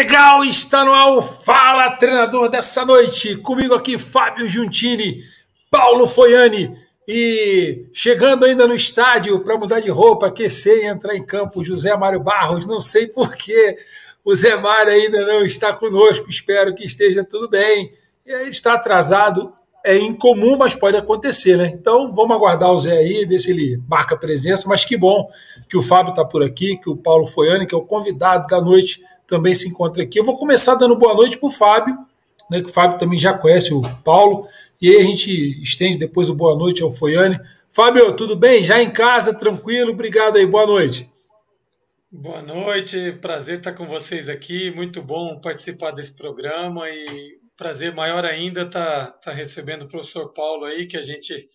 Legal, está no ar o Fala Treinador dessa noite. Comigo aqui, Fábio Giuntini, Paulo Foiani e chegando ainda no estádio para mudar de roupa, aquecer e entrar em campo, José Mário Barros. Não sei por que o Zé Mário ainda não está conosco, espero que esteja tudo bem. Ele está atrasado, é incomum, mas pode acontecer, né? Então vamos aguardar o Zé aí, ver se ele marca presença. Mas que bom que o Fábio está por aqui, que o Paulo Foiani, que é o convidado da noite, também se encontra aqui. Eu vou começar dando boa noite para o Fábio, né, que o Fábio também já conhece o Paulo, e aí a gente estende depois o boa noite ao Foiane. Fábio, tudo bem? Já em casa, tranquilo? Obrigado aí, boa noite. Boa noite, prazer estar com vocês aqui, muito bom participar desse programa e prazer maior ainda estar, estar recebendo o professor Paulo aí, que a gente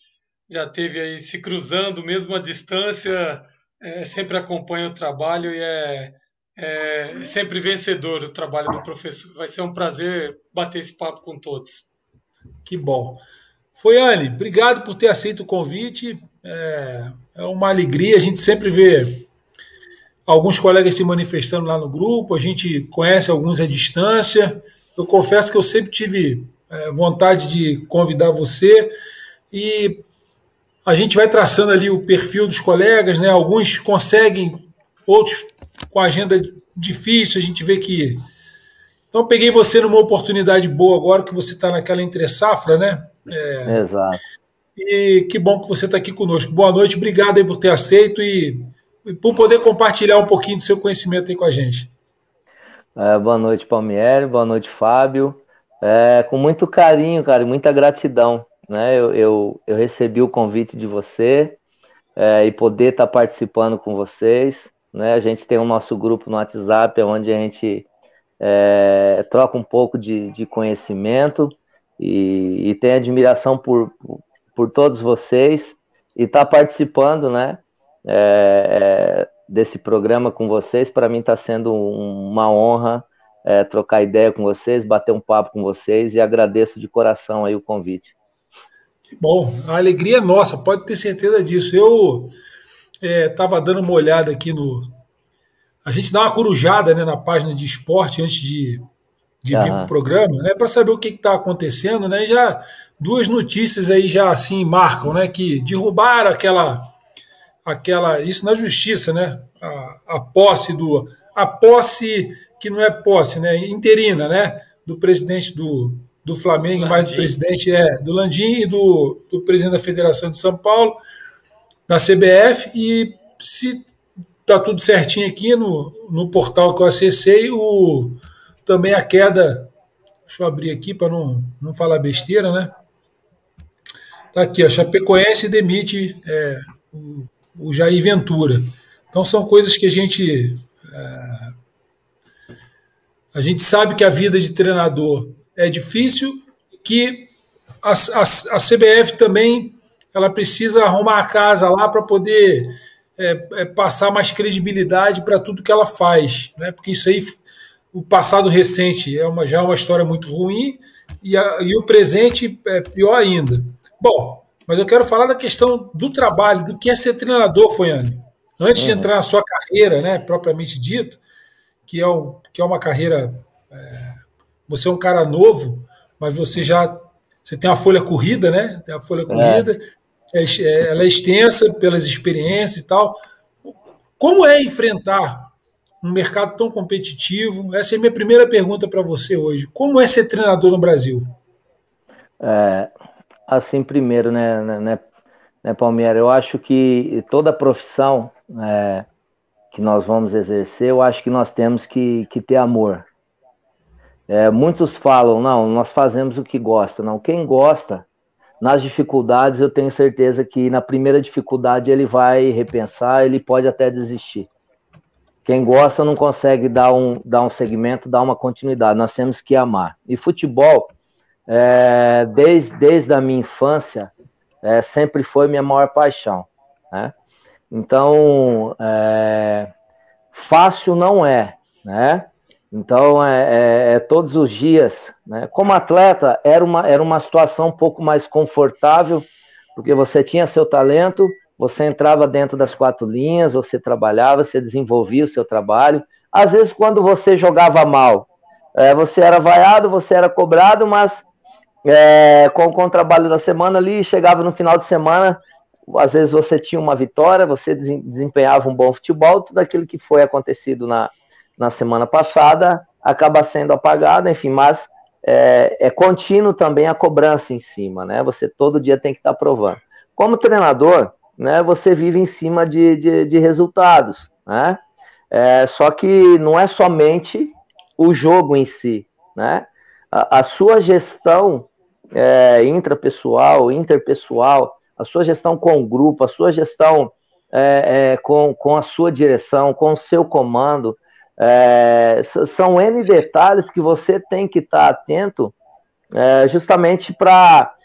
já teve aí se cruzando, mesmo à distância, é, sempre acompanha o trabalho e é, é sempre vencedor o trabalho do professor. Vai ser um prazer bater esse papo com todos. Que bom. Foi, Anne, obrigado por ter aceito o convite. É, é uma alegria, a gente sempre vê alguns colegas se manifestando lá no grupo, a gente conhece alguns à distância. Eu confesso que eu sempre tive é, vontade de convidar você e a gente vai traçando ali o perfil dos colegas, né? Alguns conseguem, outros com agenda difícil, a gente vê que. Então, peguei você numa oportunidade boa agora, que você está naquela entre-safra, né? É... Exato. E que bom que você está aqui conosco. Boa noite, obrigado aí por ter aceito e, e, por poder compartilhar um pouquinho do seu conhecimento aí com a gente. É, boa noite, Palmieri, boa noite, Fábio. É, com muito carinho, cara, muita gratidão. Né? Eu, eu, eu recebi o convite de você é, e poder estar tá participando com vocês. Né? A gente tem o nosso grupo no WhatsApp, onde a gente é, troca um pouco de, de conhecimento e, e tem admiração por, por, todos vocês e estar tá participando né, é, desse programa com vocês. Para mim está sendo uma honra é, trocar ideia com vocês, bater um papo com vocês e agradeço de coração aí o convite. Que bom, a alegria é nossa, pode ter certeza disso. Eu estava é, dando uma olhada aqui no. A gente dá uma corujada né, na página de esporte antes de, de vir para o programa, né, para saber o que está acontecendo, né? E já duas notícias aí já assim marcam, né? Que derrubaram aquela, aquela, isso na justiça, né? A, a posse do, a posse que não é posse, né? Interina, né? Do presidente do, do Flamengo, Landim. mais do presidente é do Landim e do, do presidente da Federação de São Paulo da CBF e se tá tudo certinho aqui no, no portal que eu acessei, o, também a queda, deixa eu abrir aqui para não, não falar besteira, né? Tá aqui, a Chapecoense demite é, o, o Jair Ventura. Então são coisas que a gente é, a gente sabe que a vida de treinador é difícil, que a, a, a CBF também ela precisa arrumar a casa lá para poder é, é, passar mais credibilidade para tudo que ela faz, né? Porque isso aí, o passado recente é uma, já é uma história muito ruim e, a, e o presente é pior ainda. Bom, mas eu quero falar da questão do trabalho, do que é ser treinador, Foiane. Antes uhum. de entrar na sua carreira, né, propriamente dito, que é, um, que é uma carreira. É, você é um cara novo, mas você já você tem a folha corrida, né? Tem a folha é. corrida, é. É, é, ela é extensa pelas experiências e tal. Como é enfrentar um mercado tão competitivo? Essa é a minha primeira pergunta para você hoje. Como é ser treinador no Brasil? É, assim, primeiro, né, né, né, né Palmeira, eu acho que toda profissão é, que nós vamos exercer, eu acho que nós temos que, que ter amor. É, muitos falam, não, nós fazemos o que gosta. Não, quem gosta nas dificuldades, eu tenho certeza que na primeira dificuldade ele vai repensar, ele pode até desistir. Quem gosta não consegue dar um, dar um segmento, dar uma continuidade. Nós temos que amar. E futebol, é, desde, desde a minha infância, é, sempre foi minha maior paixão. Né? Então, é, fácil não é, né? Então, é, é, é, todos os dias. Né? Como atleta, era uma, era uma situação um pouco mais confortável, porque você tinha seu talento, você entrava dentro das quatro linhas, você trabalhava, você desenvolvia o seu trabalho, às vezes quando você jogava mal, é, você era vaiado, você era cobrado, mas é, com, com o trabalho da semana ali, chegava no final de semana, às vezes você tinha uma vitória, você desempenhava um bom futebol, tudo aquilo que foi acontecido na, na semana passada acaba sendo apagado, enfim, mas é, é contínuo também a cobrança em cima, né? Você todo dia tem que estar tá provando. Como treinador, né, você vive em cima de, de, de resultados, né? É, só que não é somente o jogo em si, né? A, a sua gestão é, intrapessoal, interpessoal, a sua gestão com o grupo, a sua gestão é, é, com, com a sua direção, com o seu comando, é, são N detalhes que você tem que estar atento é, justamente para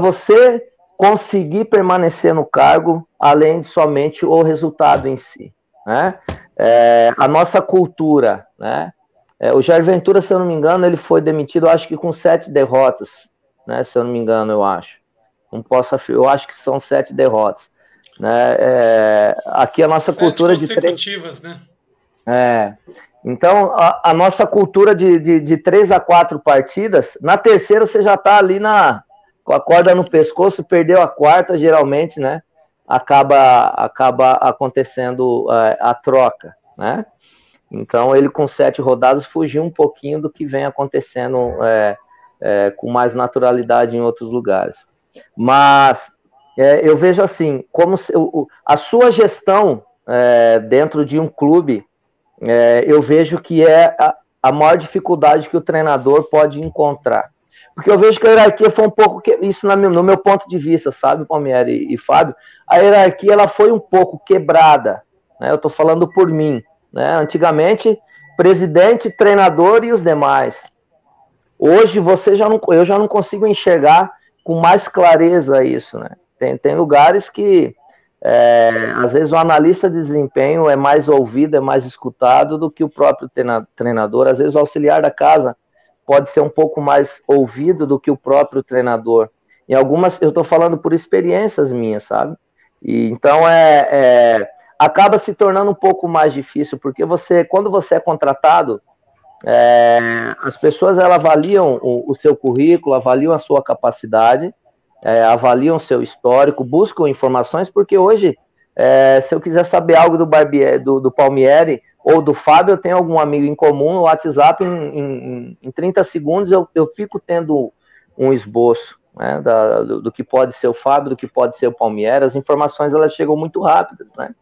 você conseguir permanecer no cargo, além de somente o resultado em si. Né? É, a nossa cultura, né? É, o Jair Ventura, se eu não me engano, ele foi demitido, acho que com sete derrotas, né? Se eu não me engano, eu acho. Não posso eu acho que são sete derrotas. Né? É, aqui a nossa sete cultura de três. né? É. Então, a, a nossa cultura de, de, de, três a quatro partidas, na terceira você já está ali na, com a corda no pescoço, perdeu a quarta, geralmente, né? Acaba, acaba acontecendo uh, a troca, né? Então, ele com sete rodadas fugiu um pouquinho do que vem acontecendo é, é, com mais naturalidade em outros lugares. Mas é, eu vejo assim, como se, o, a sua gestão é, dentro de um clube, é, eu vejo que é a, a maior dificuldade que o treinador pode encontrar. Porque eu vejo que a hierarquia foi um pouco, que, isso no meu ponto de vista, sabe, Palmeiras e, e Fábio, a hierarquia ela foi um pouco quebrada, né? eu estou falando por mim, né? Antigamente, presidente, treinador e os demais. Hoje você já não, eu já não consigo enxergar com mais clareza isso, né? Tem, tem lugares que é, às vezes o analista de desempenho é mais ouvido, é mais escutado do que o próprio treinador. Às vezes o auxiliar da casa pode ser um pouco mais ouvido do que o próprio treinador. Em algumas, eu estou falando por experiências minhas, sabe? E então é, é acaba se tornando um pouco mais difícil, porque você, quando você é contratado, é, as pessoas elas avaliam o, o, seu currículo, avaliam a sua capacidade, é, avaliam o seu histórico, buscam informações, porque hoje, é, se eu quiser saber algo do, Barbieri, do, do Palmieri ou do Fábio, eu tenho algum amigo em comum no WhatsApp, em, em, em 30 segundos eu, eu fico tendo um esboço né, da, do, do, que pode ser o Fábio, do que pode ser o Palmieri, as informações elas chegam muito rápidas, né?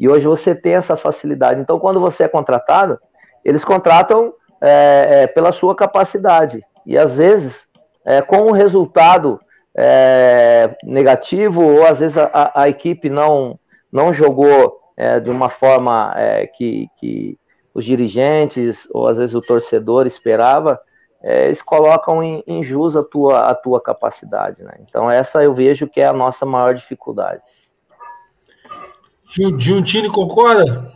E hoje você tem essa facilidade. Então, quando você é contratado, eles contratam é, é, pela sua capacidade. E às vezes, é, com um resultado é, negativo, ou às vezes a, a, equipe não, não jogou é, de uma forma é, que, que os dirigentes, ou às vezes o torcedor esperava, eles colocam em, em jus a tua, a tua capacidade. Né? Então, essa eu vejo que é a nossa maior dificuldade. Giuntini concorda?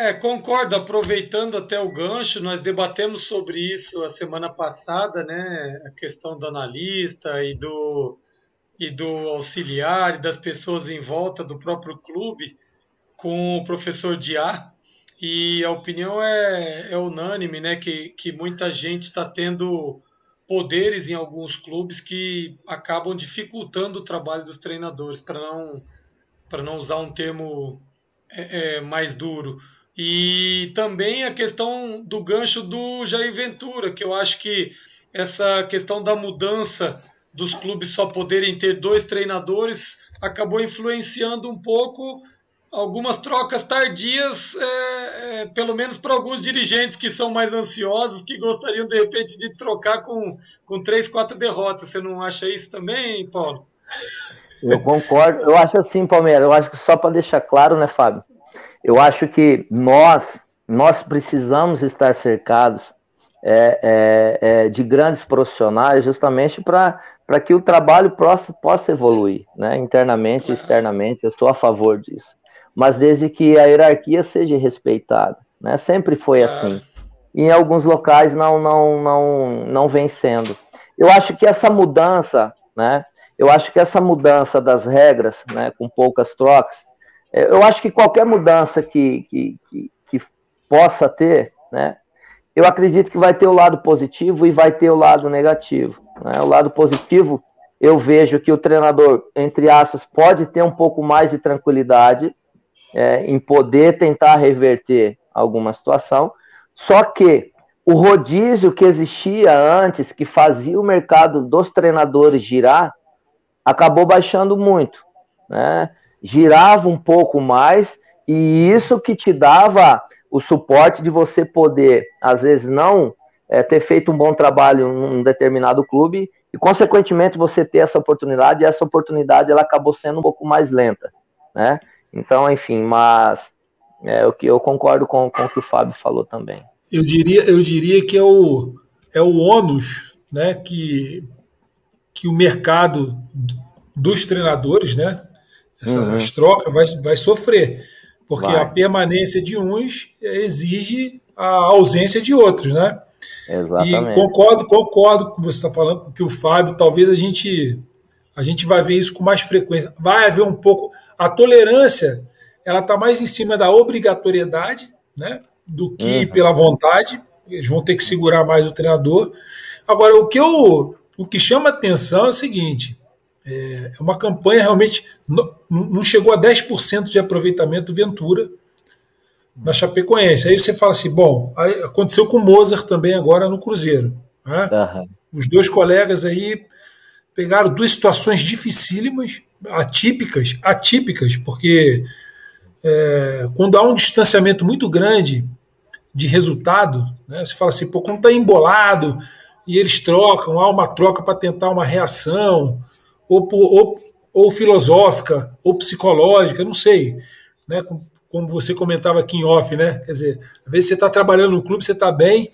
É, concordo. Aproveitando até o gancho, nós debatemos sobre isso a semana passada, né? A questão do analista e do, e do auxiliar e das pessoas em volta do próprio clube com o professor Diá. E a opinião é, é unânime, né? Que, que muita gente está tendo poderes em alguns clubes que acabam dificultando o trabalho dos treinadores, para não não usar um termo é, é, mais duro. E também a questão do gancho do Jair Ventura, que eu acho que essa questão da mudança dos clubes só poderem ter dois treinadores acabou influenciando um pouco algumas trocas tardias, é, é, pelo menos para alguns dirigentes que são mais ansiosos, que gostariam de repente de trocar com, com três, quatro derrotas. Você não acha isso também, Paulo? Eu concordo. Eu acho assim, Palmeiras. Eu acho que só para deixar claro, né, Fábio? Eu acho que nós, nós precisamos estar cercados é, é, é, de grandes profissionais, justamente para que o trabalho possa, possa evoluir, né? internamente e externamente. Eu sou a favor disso. Mas desde que a hierarquia seja respeitada, né? Sempre foi assim. em alguns locais não, não, não, não vem sendo. Eu acho que essa mudança, né? Eu acho que essa mudança das regras, né, com poucas trocas, eu acho que qualquer mudança que, que, que, possa ter, né? Eu acredito que vai ter o lado positivo e vai ter o lado negativo. Né? O lado positivo, eu vejo que o treinador, entre aspas, pode ter um pouco mais de tranquilidade é, em poder tentar reverter alguma situação, só que o rodízio que existia antes, que fazia o mercado dos treinadores girar, acabou baixando muito, né? Girava um pouco mais e isso que te dava o suporte de você poder, às vezes, não é, ter feito um bom trabalho em um determinado clube e, consequentemente, você ter essa oportunidade, e essa oportunidade ela acabou sendo um pouco mais lenta, né? Então, enfim, mas é que eu concordo com, com o que o Fábio falou também. Eu diria, eu diria que é o, é o ônus né, que, que o mercado dos treinadores, né, essas uhum. trocas, vai, vai sofrer porque Vai. a permanência de uns exige a ausência de outros, né? Exatamente. E concordo, concordo com você está falando, que o Fábio, talvez a gente a gente vai ver isso com mais frequência. Vai haver um pouco a tolerância, ela está mais em cima da obrigatoriedade, né, do que uhum. pela vontade. Eles vão ter que segurar mais o treinador. Agora, o que eu o que chama atenção é o seguinte: é, uma campanha realmente. Não chegou a 10% de aproveitamento Ventura na Chapecoense. Aí você fala assim: bom, aconteceu com o Mozart também agora no Cruzeiro. Né? Uhum. Os dois colegas aí pegaram duas situações dificílimas, atípicas, atípicas, porque é, quando há um distanciamento muito grande de resultado, né, você fala assim, pô, quando está embolado e eles trocam, há uma troca para tentar uma reação, ou, ou, ou filosófica, ou psicológica, não sei. Né? Como você comentava aqui em off, né? Quer dizer, às vezes você está trabalhando no clube, você está bem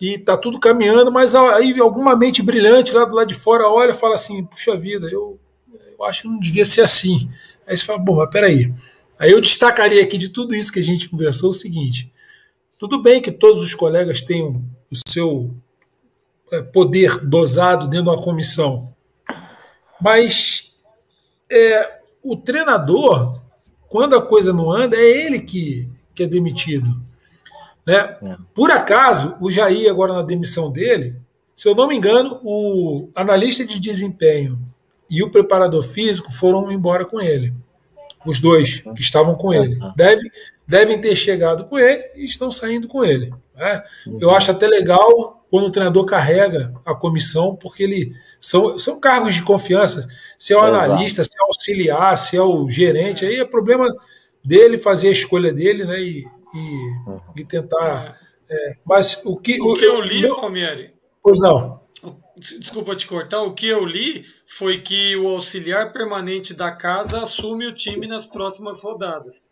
e está tudo caminhando, mas aí alguma mente brilhante lá do lado de fora olha e fala assim: puxa vida, eu, eu acho que não devia ser assim. Aí você fala: bom, mas peraí. Aí eu destacaria aqui de tudo isso que a gente conversou o seguinte: tudo bem que todos os colegas tenham o seu é, poder dosado dentro de uma comissão, mas é, o treinador, quando a coisa não anda, é ele que, que é demitido. Né? É. Por acaso, o Jair, agora na demissão dele, se eu não me engano, o analista de desempenho e o preparador físico foram embora com ele. Os dois que estavam com ele. Deve, devem ter chegado com ele e estão saindo com ele. Né? Eu acho até legal quando o treinador carrega a comissão, porque ele são, são cargos de confiança. Se é o analista, se é o auxiliar, se é o gerente, aí é problema dele fazer a escolha dele, né? E, e, uhum. e tentar. É, mas o que, o, o que eu li, meu... Palmieri. Pois não. Desculpa te cortar, o que eu li foi que o auxiliar permanente da casa assume o time nas próximas rodadas.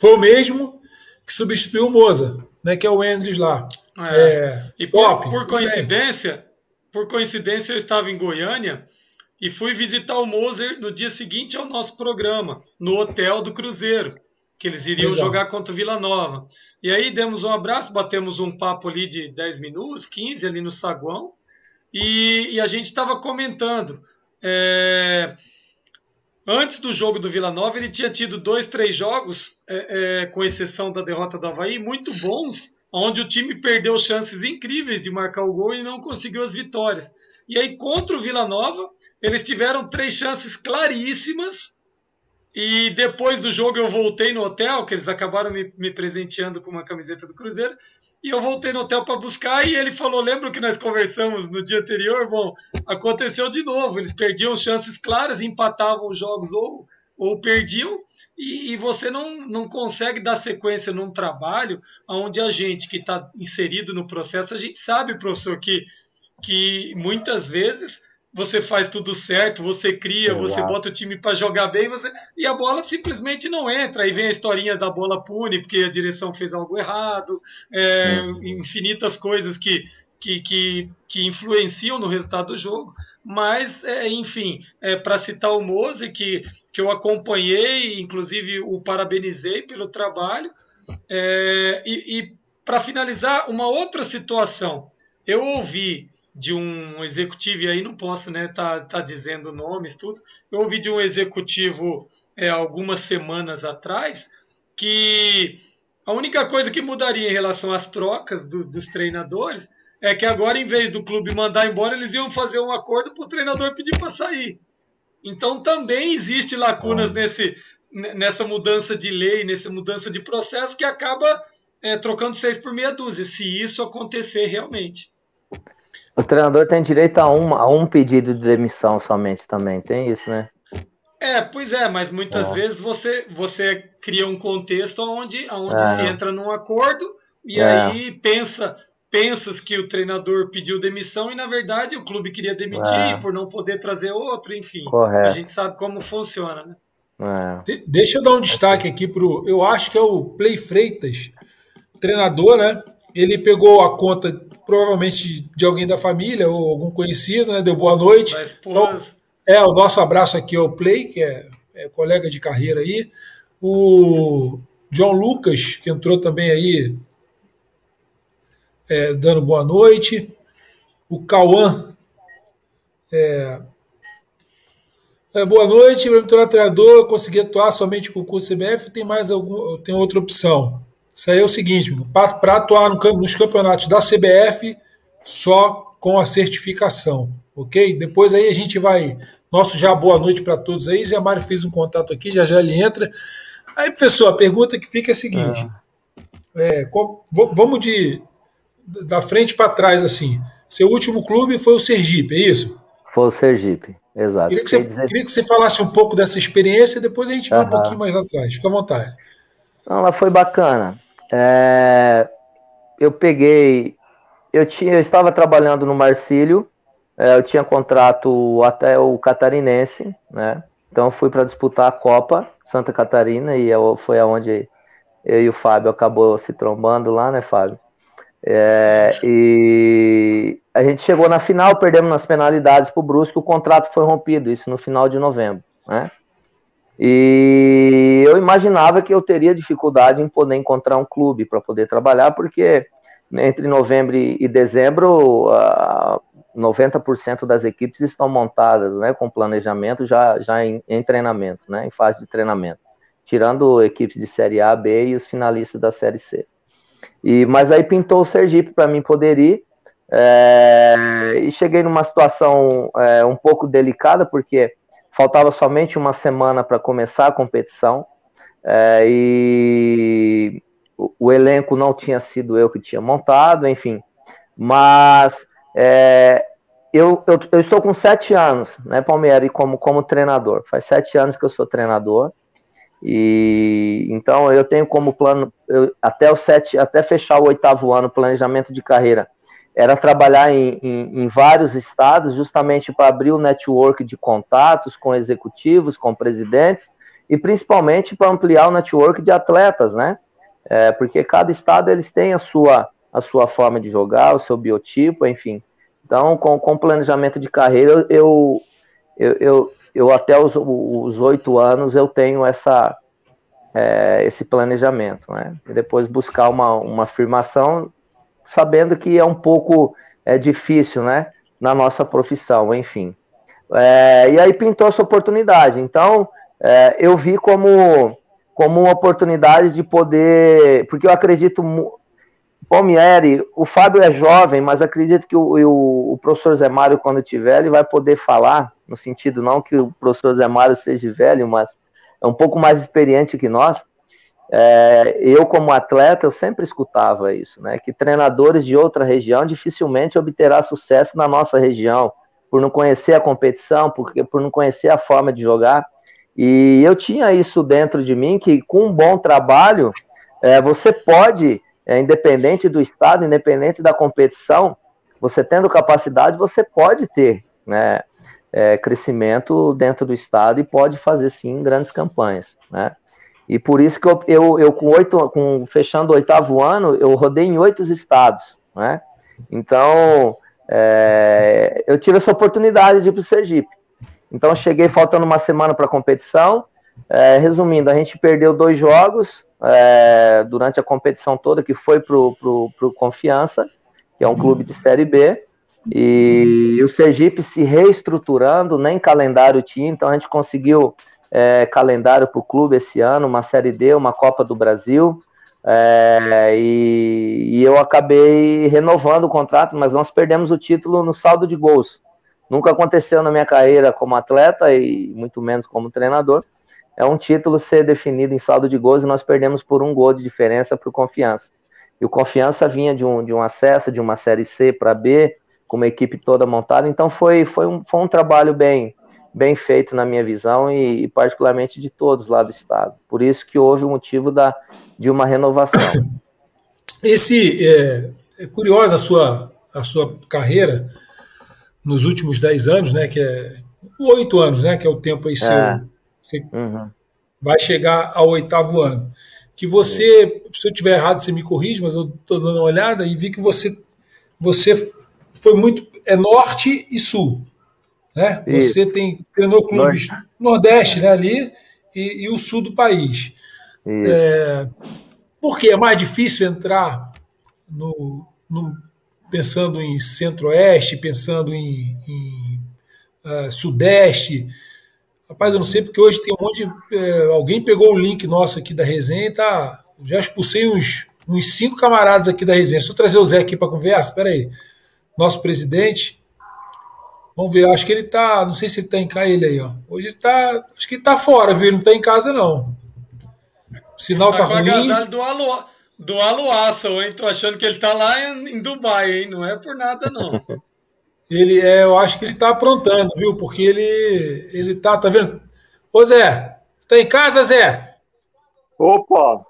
Foi o mesmo que substituiu o Moza, né? Que é o Endres lá. É. É, e por, por coincidência, por coincidência, eu estava em Goiânia e fui visitar o Moser no dia seguinte ao nosso programa, no hotel do Cruzeiro, que eles iriam Legal. jogar contra o Vila Nova. E aí demos um abraço, batemos um papo ali de 10 minutos, 15 ali no saguão, e, e a gente estava comentando. É, antes do jogo do Vila Nova, ele tinha tido dois, três jogos, é, é, com exceção da derrota do Havaí, muito bons, onde o time perdeu chances incríveis de marcar o gol e não conseguiu as vitórias. E aí, contra o Vila Nova, eles tiveram três chances claríssimas. E depois do jogo, eu voltei no hotel, que eles acabaram me, me presenteando com uma camiseta do Cruzeiro. E eu voltei no hotel para buscar. E ele falou: Lembra que nós conversamos no dia anterior? Bom, aconteceu de novo. Eles perdiam chances claras, empatavam os jogos ou, ou perdiam e, e, você não, não consegue dar sequência num trabalho onde a gente que está inserido no processo, a gente sabe, professor, que, que muitas vezes você faz tudo certo, você cria, Exato. você bota o time para jogar bem, você e a bola simplesmente não entra. Aí vem a historinha da bola pune, porque a direção fez algo errado, é, infinitas coisas que, que, que, que influenciam no resultado do jogo. Mas, é, enfim, é, para citar o Mose, que que eu acompanhei, inclusive o parabenizei pelo trabalho. É, e, e para finalizar, uma outra situação. Eu ouvi de um executivo, e aí não posso né, tá, tá dizendo nomes, tudo. Eu ouvi de um executivo é, algumas semanas atrás que A única coisa que mudaria em relação às trocas do, dos treinadores é que agora, em vez do clube mandar embora, eles iam fazer um acordo para o treinador pedir para sair. Então também existe lacunas nesse, nessa mudança de lei, nessa mudança de processo que acaba é, trocando seis por meia dúzia, se isso acontecer realmente. O treinador tem direito a um, a um pedido de demissão somente também, tem isso, né? É, pois é, mas muitas é. vezes você, você cria um contexto onde, onde é. se entra num acordo e é. aí pensa pensas que o treinador pediu demissão e na verdade o clube queria demitir é. por não poder trazer outro, enfim. Correto. A gente sabe como funciona, né? É. deixa eu dar um destaque aqui pro. Eu acho que é o Play Freitas, treinador, né? Ele pegou a conta, provavelmente, de alguém da família ou algum conhecido, né? Deu boa noite. Então, é, o nosso abraço aqui ao Play, que é, é colega de carreira aí. O John Lucas, que entrou também aí, é, dando boa noite. O Cauã, é, é, boa noite, tornar treinador, consegui atuar somente com o curso CBF, tem mais algum, tem outra opção. Isso aí é o seguinte, para atuar no, nos campeonatos da CBF, só com a certificação, ok? Depois aí a gente vai. Nosso já boa noite para todos aí. Zé Mário fez um contato aqui, já já ele entra. Aí, professor, a pergunta que fica é a seguinte: é, qual, vamos de da frente para trás assim. Seu último clube foi o Sergipe, é isso? Foi o Sergipe. Exato. Queria que, você, dizer... queria que você falasse um pouco dessa experiência e depois a gente vai uhum. um pouquinho mais atrás. Fica à vontade. Não, ela foi bacana. É... Eu peguei. Eu, tinha, eu estava trabalhando no Marcílio, é, eu tinha contrato até o catarinense, né? Então fui para disputar a Copa Santa Catarina e eu, foi aonde eu e o Fábio acabou se trombando lá, né, Fábio? É, e a gente chegou na final, perdemos nas penalidades para o Brusque, o contrato foi rompido, isso no final de novembro, né? E eu imaginava que eu teria dificuldade em poder encontrar um clube para poder trabalhar, porque entre novembro e dezembro, 90% das equipes estão montadas, né, com planejamento já, já em, em treinamento, né, em fase de treinamento, tirando equipes de Série A, B e os finalistas da Série C. E, mas aí pintou o Sergipe para mim poder ir. É, e cheguei numa situação é, um pouco delicada, porque faltava somente uma semana para começar a competição. É, e o, o, elenco não tinha sido eu que tinha montado, enfim. Mas é, eu, eu, eu, estou com sete anos, né, Palmeiras, como, como treinador. Faz sete anos que eu sou treinador. E então eu tenho como plano eu, até o sete, até fechar o oitavo ano, planejamento de carreira, era trabalhar em, em, em vários estados, justamente para abrir o network de contatos com executivos, com presidentes, e principalmente para ampliar o network de atletas, né? É, porque cada estado eles têm a sua, a sua forma de jogar, o seu biotipo, enfim. Então, com, com planejamento de carreira, eu, eu, eu, eu até os oito anos eu tenho essa, é, esse planejamento, né? E depois buscar uma, uma afirmação, sabendo que é um pouco é, difícil, né? Na nossa profissão, enfim. É, e aí pintou essa oportunidade. Então, é, eu vi como, como uma oportunidade de poder, porque eu acredito Palmieri, o Fábio é jovem, mas acredito que o, o, o, professor Zé Mário, quando tiver, ele vai poder falar, no sentido não que o professor Zé Mário seja velho, mas é um pouco mais experiente que nós. É, eu, como atleta, eu sempre escutava isso, né? Que treinadores de outra região dificilmente obterá sucesso na nossa região, por não conhecer a competição, porque, por não conhecer a forma de jogar. E eu tinha isso dentro de mim, que com um bom trabalho, é, você pode é, independente do estado, independente da competição, você tendo capacidade, você pode ter né, é, crescimento dentro do estado e pode fazer sim grandes campanhas, né? E por isso que eu, eu, eu com oito, com fechando o oitavo ano, eu rodei em oito estados, né? Então é, eu tive essa oportunidade de ir para o Sergipe. Então cheguei faltando uma semana para a competição. É, resumindo, a gente perdeu dois jogos, é, durante a competição toda, que foi para o Confiança, que é um clube de Série B, e o Sergipe se reestruturando, nem calendário tinha, então a gente conseguiu é, calendário para o clube esse ano, uma Série D, uma Copa do Brasil, É, e, e, eu acabei renovando o contrato, mas nós perdemos o título no saldo de gols. Nunca aconteceu na minha carreira como atleta e muito menos como treinador. É um título ser definido em saldo de gols e nós perdemos por um gol de diferença para o Confiança. E o Confiança vinha de um, de um acesso de uma Série C para B, com uma equipe toda montada. Então foi, foi, um, foi um trabalho bem, bem feito na minha visão e, e, particularmente de todos lá do estado. Por isso que houve o motivo da, de uma renovação. Esse é, é curiosa a sua a sua carreira nos últimos dez anos, né? Que é oito anos, né? Que é o tempo aí seu. É. Você uhum. vai chegar ao oitavo ano. Que você, se eu tiver errado, você me corrige, mas eu estou dando uma olhada e vi que você você foi muito é norte e sul. Né? Você tem treinou clubes Norte. Nordeste né, ali e, e, o sul do país. É, porque é mais difícil entrar no, no pensando em centro-oeste, pensando em, em uh, sudeste. Rapaz, eu não sei porque hoje tem um monte de. Uh, alguém pegou o link nosso aqui da resenha e tá. Já expulsei uns, uns cinco camaradas aqui da resenha. Se eu trazer o Zé aqui para conversa, espera aí. Nosso presidente, Vamos ver, acho que ele tá. Não sei se ele tá em casa, ele aí, ó. Hoje ele tá. Acho que ele tá fora, viu? Ele não tá em casa, não. O sinal tá, tá ruim. Do, Alu, do Aluaço, hein? Tô achando que ele tá lá em, em Dubai, hein? Não é por nada, não. ele é, eu acho que ele tá aprontando, viu? Porque ele. Ele tá, tá vendo? Ô Zé, você tá em casa, Zé? Opa!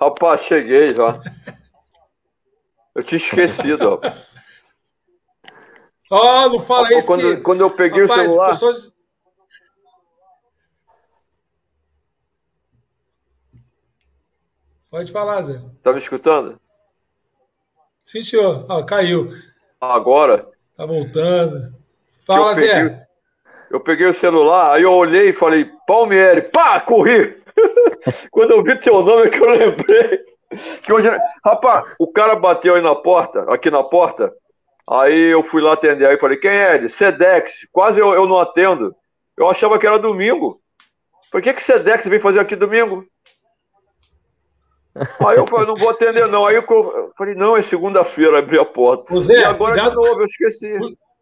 Rapaz, cheguei já. Eu tinha esquecido, ó. Ó, oh, não fala isso quando, que... Quando eu peguei Rapaz, o celular... Pessoas... Pode falar, Zé. Tá me escutando? Sim, senhor. Ah, caiu. Agora? Tá voltando. Fala, eu Zé. Peguei, eu peguei o celular, aí eu olhei e falei, Palmieri, pá, corri! Quando eu vi teu nome é que eu lembrei. Que hoje, rapaz, o cara bateu aí na porta, aqui na porta, Aí eu fui lá atender, aí falei, quem é ele? Sedex. Quase eu, eu não atendo. Eu achava que era domingo. Por que que Sedex vem fazer aqui domingo? Aí eu falei, não vou atender não. Aí eu falei, não, é segunda-feira, abri a porta. Zé, e agora cuidado, de novo, eu esqueci.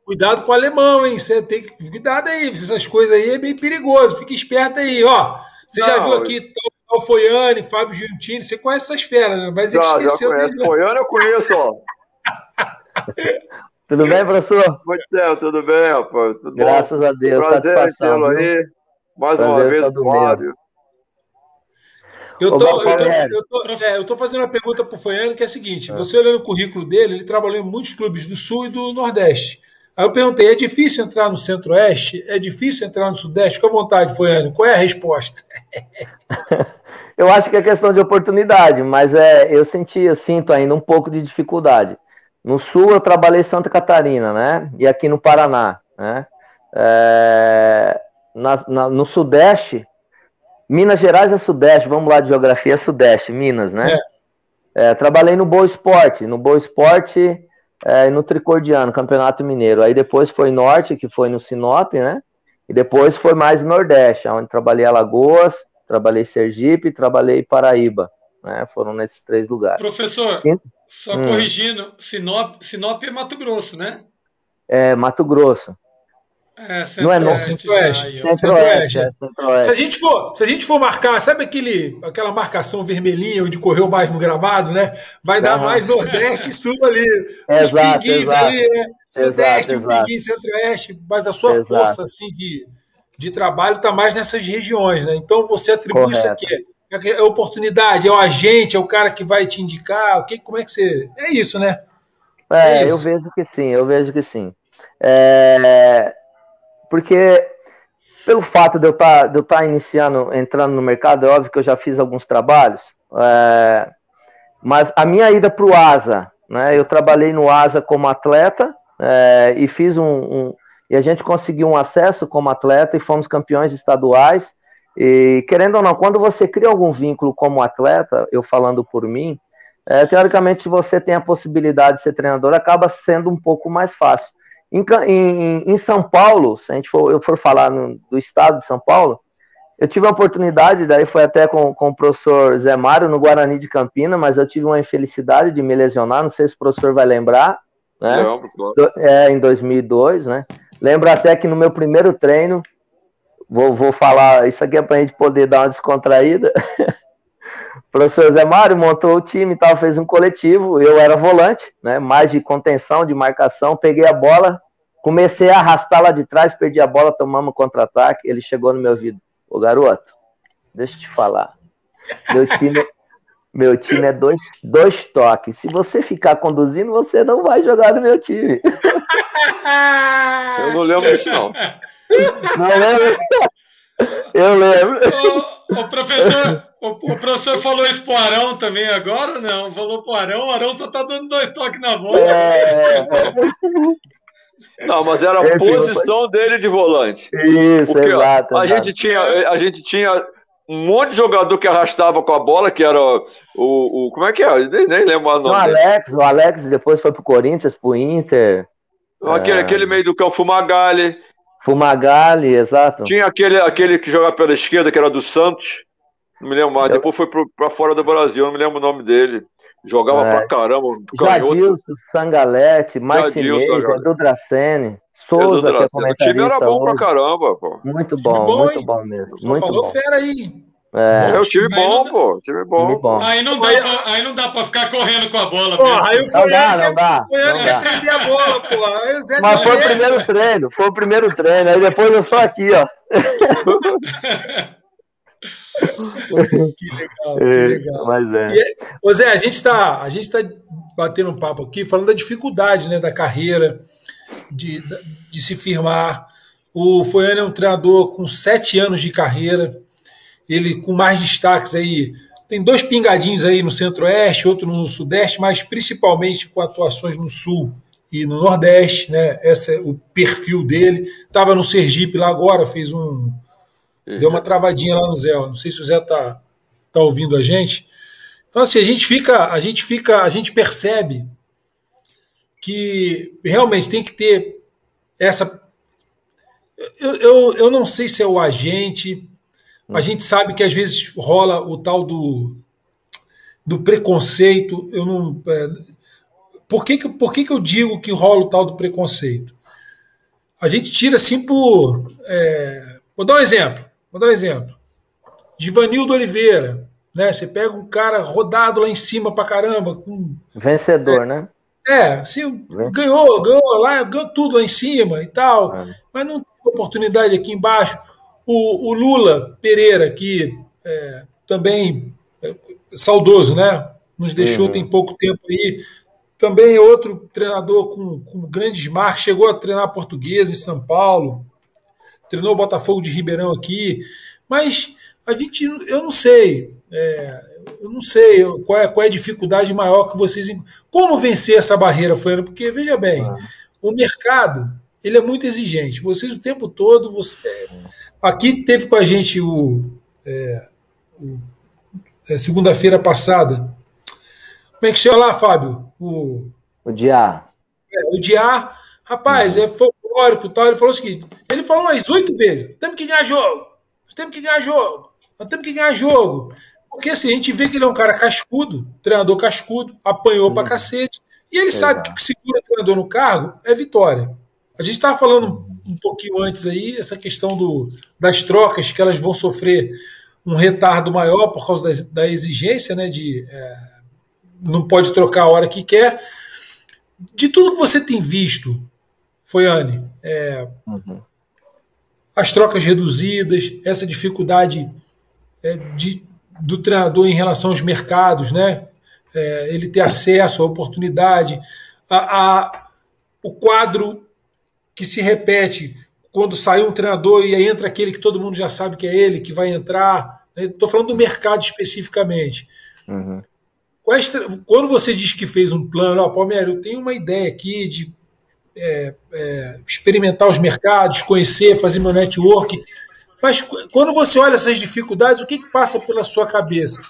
Cuidado com o alemão, hein? Você tem que. Cuidado aí, essas coisas aí é bem perigoso. Fica esperto aí, ó. Você não, já viu aqui o Foiane, Fábio Giuntini, você conhece essas feras, né? Mas já, esqueceu já. Dele, né? Foiane eu conheço, ó. tudo bem, professor? Muito bem, tudo bem, rapaz. Tudo Graças bom? a Deus. Prazer tê-lo aí. Mais Prazer uma vez, Fábio. Eu tô, eu, tô, eu, tô, é, eu tô fazendo uma pergunta para o Foiano, que é a seguinte: é. você olhando o currículo dele, ele trabalhou em muitos clubes do Sul e do Nordeste. Aí eu perguntei: é difícil entrar no Centro-Oeste? É difícil entrar no Sudeste? Fica à vontade, Foiano. Qual é a resposta? eu acho que é questão de oportunidade, mas é, eu senti, eu sinto ainda um pouco de dificuldade. No sul eu trabalhei em Santa Catarina, né? E aqui no Paraná, né? É, na, na, no Sudeste, Minas Gerais é Sudeste, vamos lá de geografia, é Sudeste, Minas, né? É. É, trabalhei no Boa Esporte, no Boa Esporte é, e no Tricordiano, Campeonato Mineiro. Aí depois foi Norte, que foi no Sinop, né? E depois foi mais Nordeste, onde trabalhei Alagoas, trabalhei Sergipe, trabalhei Paraíba, né? Foram nesses três lugares. Professor, só hum. corrigindo, Sinop, Sinop é Mato Grosso, né? É, Mato Grosso. É, não é não, centro-oeste. Centro-oeste. É, centro se, a gente for, se a gente for marcar, sabe aquele, aquela marcação vermelhinha onde correu mais no gramado, né? Vai dar mais Nordeste e Sul ali. Os exato, pinguins exato. ali, né? Sudeste, um pinguim, Centro-Oeste, mas a sua exato. força assim, de, de trabalho está mais nessas regiões, né? Então você atribui Correto. isso aqui é oportunidade, é o agente, é o cara que vai te indicar, o que, como é que você. É isso, né? É, é isso. eu vejo que sim, eu vejo que sim. É, porque pelo fato de eu tá, estar tá iniciando, entrando no mercado, é óbvio que eu já fiz alguns trabalhos, é, mas a minha ida para o ASA, né, eu trabalhei no ASA como atleta é, e fiz um, um, e a gente conseguiu um acesso como atleta e fomos campeões estaduais e querendo ou não, quando você cria algum vínculo como atleta, eu falando por mim, é, teoricamente, você tem a possibilidade de ser treinador, acaba sendo um pouco mais fácil. Em, em, em São Paulo, se a gente for, eu for falar no, do estado de São Paulo, eu tive a oportunidade, daí foi até com, com o professor Zé Mário no Guarani de Campina, mas eu tive uma infelicidade de me lesionar, não sei se o professor vai lembrar, né? Lembro, claro. É, em 2002, né? Lembro até que no meu primeiro treino, vou, vou falar, isso aqui é para a gente poder dar uma descontraída. o professor Zé Mário montou o time e tal, fez um coletivo, eu era volante, né? Mais de contenção, de marcação, peguei a bola, comecei a arrastar lá de trás, perdi a bola, tomamos contra-ataque, ele chegou no meu ouvido. Ô garoto, deixa eu te falar. Meu time, meu time é dois, dois toques. Se você ficar conduzindo, você não vai jogar no meu time. Eu não lembro disso, não. Não lembro? Eu lembro. O, o professor, o, o, professor falou isso pro Arão também agora, não? Falou pro Arão, o Arão só tá dando dois toques na bola. É... Não, mas era a posição dele de volante. Isso, Porque, exato. a, Gente tinha, a gente tinha um monte de jogador que arrastava com a bola, que era o. o como é que é? Nem, nem lembro o nome. O Alex, o Alex depois foi pro Corinthians, pro Inter. Aquele, é... aquele meio do campo, Fumagalli. Fumagalli, exato. Tinha aquele, aquele que jogava pela esquerda, que era do Santos. Não me lembro mais. Eu... Depois foi para fora do Brasil, não me lembro o nome dele. Jogava é. pra caramba. Jadilson, Sangalete, Martinez, Edu Dracene, Souza, Edu Dracene. que é O time era bom hoje. pra caramba, pô. Muito bom, bom muito hein? bom mesmo. Muito falou bom. fera aí. É, é o time bom, não... pô. Time bom. Time bom. Aí, não dá pra, aí não dá pra ficar correndo com a bola. Porra, aí o Goiânia não dá, não dá. quer prender a bola, pô. Aí o Zé Mas foi o primeiro treino, foi o primeiro treino. Aí depois eu sou aqui, ó. que legal, que é, legal. Mas é. E, ô Zé, a gente está tá batendo um papo aqui falando da dificuldade né, da carreira, de, de se firmar. O Foiane é um treinador com sete anos de carreira, ele com mais destaques aí. Tem dois pingadinhos aí no centro-oeste, outro no sudeste, mas principalmente com atuações no sul e no nordeste, né? Esse é o perfil dele. Estava no Sergipe lá agora, fez um, Deu uma travadinha lá no Zé. Não sei se o Zé tá, tá ouvindo a gente. Então, assim, a gente fica, a gente fica, a gente percebe que realmente tem que ter essa. Eu, eu, eu não sei se é o agente. A gente sabe que às vezes rola o tal do, do preconceito. Eu não. É, por que, que, por que, que eu digo que rola o tal do preconceito? A gente tira assim por. É, vou dar um exemplo. Vou dar um exemplo. Givanildo Oliveira, né? Você pega um cara rodado lá em cima pra caramba. Com, Vencedor, é, né? É, assim, ganhou, ganhou lá, ganhou tudo lá em cima e tal, é. mas não tem oportunidade aqui embaixo. O, o Lula Pereira, que é, também é saudoso, né? Nos deixou uhum. tem pouco tempo aí. Também é outro treinador com, com grandes marcas, chegou a treinar português em São Paulo, treinou o Botafogo de Ribeirão aqui, mas a gente, eu não sei, é, eu não sei qual é, qual é a dificuldade maior que vocês. Como vencer essa barreira, foi Porque, veja bem, ah. o mercado ele é muito exigente. Vocês o tempo todo. Você, é, aqui teve com a gente o. É, o é, segunda-feira passada. Como é que chama lá, Fábio? O, o Diá. É, o Diá. Rapaz, uhum. é folclórico e tal. Ele falou o seguinte: ele falou umas oito vezes: temos que ganhar jogo, temos que ganhar jogo, temos que ganhar jogo. Porque assim, a gente vê que ele é um cara cascudo, treinador cascudo, apanhou uhum. pra cacete, e ele sabe que o que segura o treinador no cargo é vitória. A gente estava falando um pouquinho antes aí, essa questão do, das trocas, que elas vão sofrer um retardo maior por causa da, da exigência, né? De é, não pode trocar a hora que quer. De tudo que você tem visto, foi Anne, é, uhum. as trocas reduzidas, essa dificuldade é, de, do treinador em relação aos mercados, né? É, ele ter acesso à oportunidade, a, a, o quadro que se repete quando sai um treinador e aí entra aquele que todo mundo já sabe que é ele, que vai entrar. Estou né? falando do mercado especificamente. Uhum. Quando você diz que fez um plano, ó, Palmeiras, eu tenho uma ideia aqui de é, é, experimentar os mercados, conhecer, fazer meu network. Mas quando você olha essas dificuldades, o que, que passa pela sua cabeça?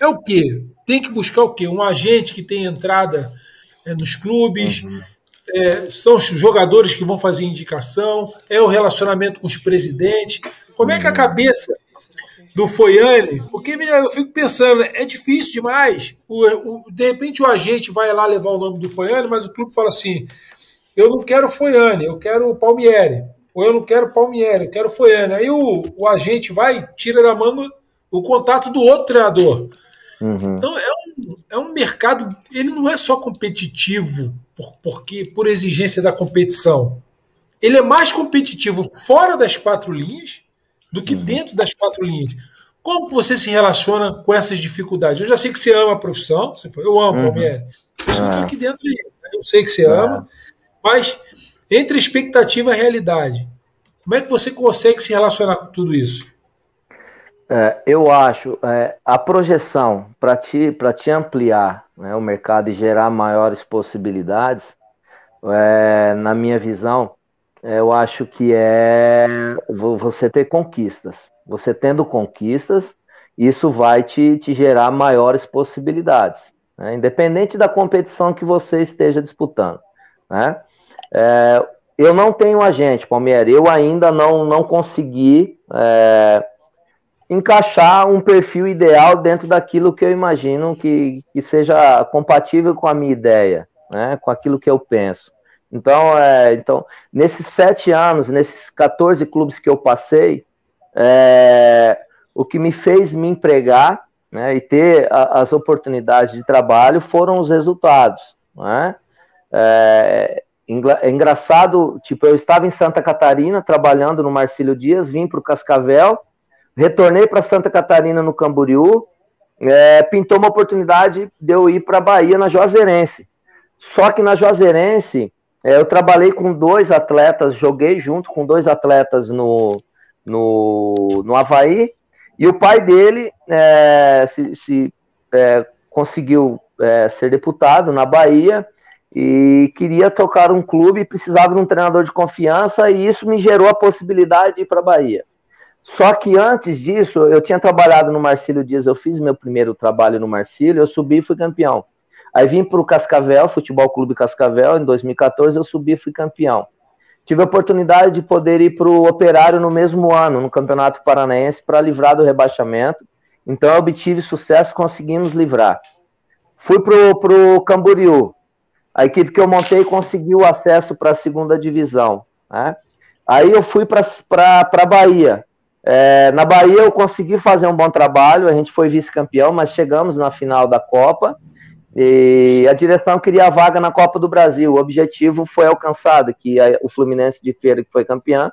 É o quê? Tem que buscar o quê? Um agente que tem entrada é, nos clubes, uhum. É, são os jogadores que vão fazer indicação? É o relacionamento com os presidentes? Como é que a uhum. cabeça do Foiane? Porque eu fico pensando, é difícil demais. O, o, de repente o agente vai lá levar o nome do Foiane, mas o clube fala assim: eu não quero Foiane, eu quero Palmieri. Ou eu não quero Palmieri, eu quero Foiane. Aí o, o agente vai, tira da manga o contato do outro treinador. Uhum. Então é um, é um mercado, ele não é só competitivo por, porque por exigência da competição. Ele é mais competitivo fora das quatro linhas do que uhum. dentro das quatro linhas. Como você se relaciona com essas dificuldades? Eu já sei que você ama a profissão, você foi, eu amo, uhum. Palmeiras. Eu estou é. aqui dentro né? Eu sei que você é. Mas entre expectativa e realidade, como é que você consegue se relacionar com tudo isso? É, eu acho é, a projeção para te, te ampliar né, o mercado e gerar maiores possibilidades, é, na minha visão, é, eu acho que é você ter conquistas. Você tendo conquistas, isso vai te, te gerar maiores possibilidades, né, independente da competição que você esteja disputando. Né? É, eu não tenho agente, Palmeiras, eu ainda não, não consegui é, encaixar um perfil ideal dentro daquilo que eu imagino que, que seja compatível com a minha ideia, né, com aquilo que eu penso. Então, é, então, nesses sete anos, nesses 14 clubes que eu passei, é, o que me fez me empregar né, e ter a, as oportunidades de trabalho foram os resultados. Né? É, é engraçado, tipo, eu estava em Santa Catarina trabalhando no Marcílio Dias, vim para o Cascavel, retornei para Santa Catarina no Camboriú, é, pintou uma oportunidade de eu ir para a Bahia na Juazeirense. Só que na Juazeirense, é, eu trabalhei com dois atletas, joguei junto com dois atletas no, no, no Havaí, e o pai dele é, se, se é, conseguiu é, ser deputado na Bahia e queria tocar um clube, precisava de um treinador de confiança, e isso me gerou a possibilidade de ir para a Bahia. Só que antes disso, eu tinha trabalhado no Marcílio Dias, eu fiz meu primeiro trabalho no Marcílio, eu subi e fui campeão. Aí vim para o Cascavel, Futebol Clube Cascavel, em 2014 eu subi e fui campeão. Tive a oportunidade de poder ir para o Operário no mesmo ano, no Campeonato Paranaense, para livrar do rebaixamento. Então eu obtive sucesso, conseguimos livrar. Fui para o Camboriú. A equipe que eu montei conseguiu acesso para a segunda divisão. Né? Aí eu fui para a Bahia. É, na Bahia eu consegui fazer um bom trabalho, a gente foi vice-campeão, mas chegamos na final da Copa e a direção queria a vaga na Copa do Brasil. O objetivo foi alcançado, que a, o Fluminense de Feira, que foi campeão,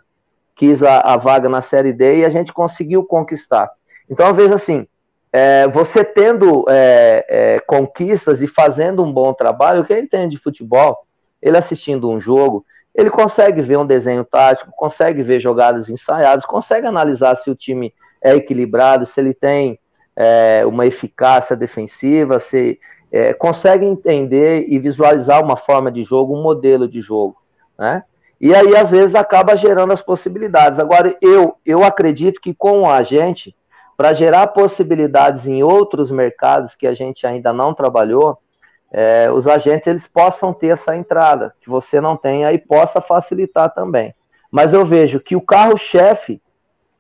quis a, a, vaga na Série D e a gente conseguiu conquistar. Então eu vejo assim, é, você tendo é, é conquistas e fazendo um bom trabalho, quem entende de futebol, ele assistindo um jogo, ele consegue ver um desenho tático, consegue ver jogadas ensaiadas, consegue analisar se o time é equilibrado, se ele tem é, uma eficácia defensiva, se é, consegue entender e visualizar uma forma de jogo, um modelo de jogo, né? E aí, às vezes, acaba gerando as possibilidades. Agora, eu, eu acredito que com o agente, para gerar possibilidades em outros mercados que a gente ainda não trabalhou, é, os agentes eles possam ter essa entrada, que você não tenha e possa facilitar também. Mas eu vejo que o carro-chefe,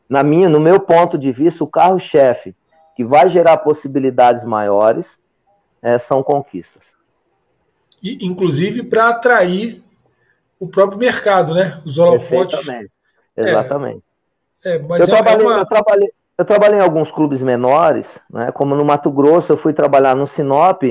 na minha, no meu ponto de vista, o carro-chefe que vai gerar possibilidades maiores é, são conquistas. E, inclusive para atrair o próprio mercado, né? Os holofotes. Exatamente. Exatamente. É, é eu, é, trabalhei, uma... eu, trabalhei, eu trabalhei em alguns clubes menores, né? Como no Mato Grosso, eu fui trabalhar no Sinop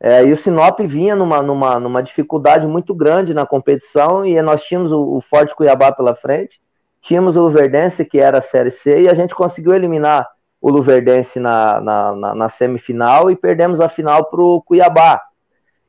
é, e o Sinop vinha numa, numa, numa dificuldade muito grande na competição e nós tínhamos o, o Forte Cuiabá pela frente, tínhamos o Luverdense, que era a Série C, e a gente conseguiu eliminar o Luverdense na, na, na, na semifinal e perdemos a final para o Cuiabá.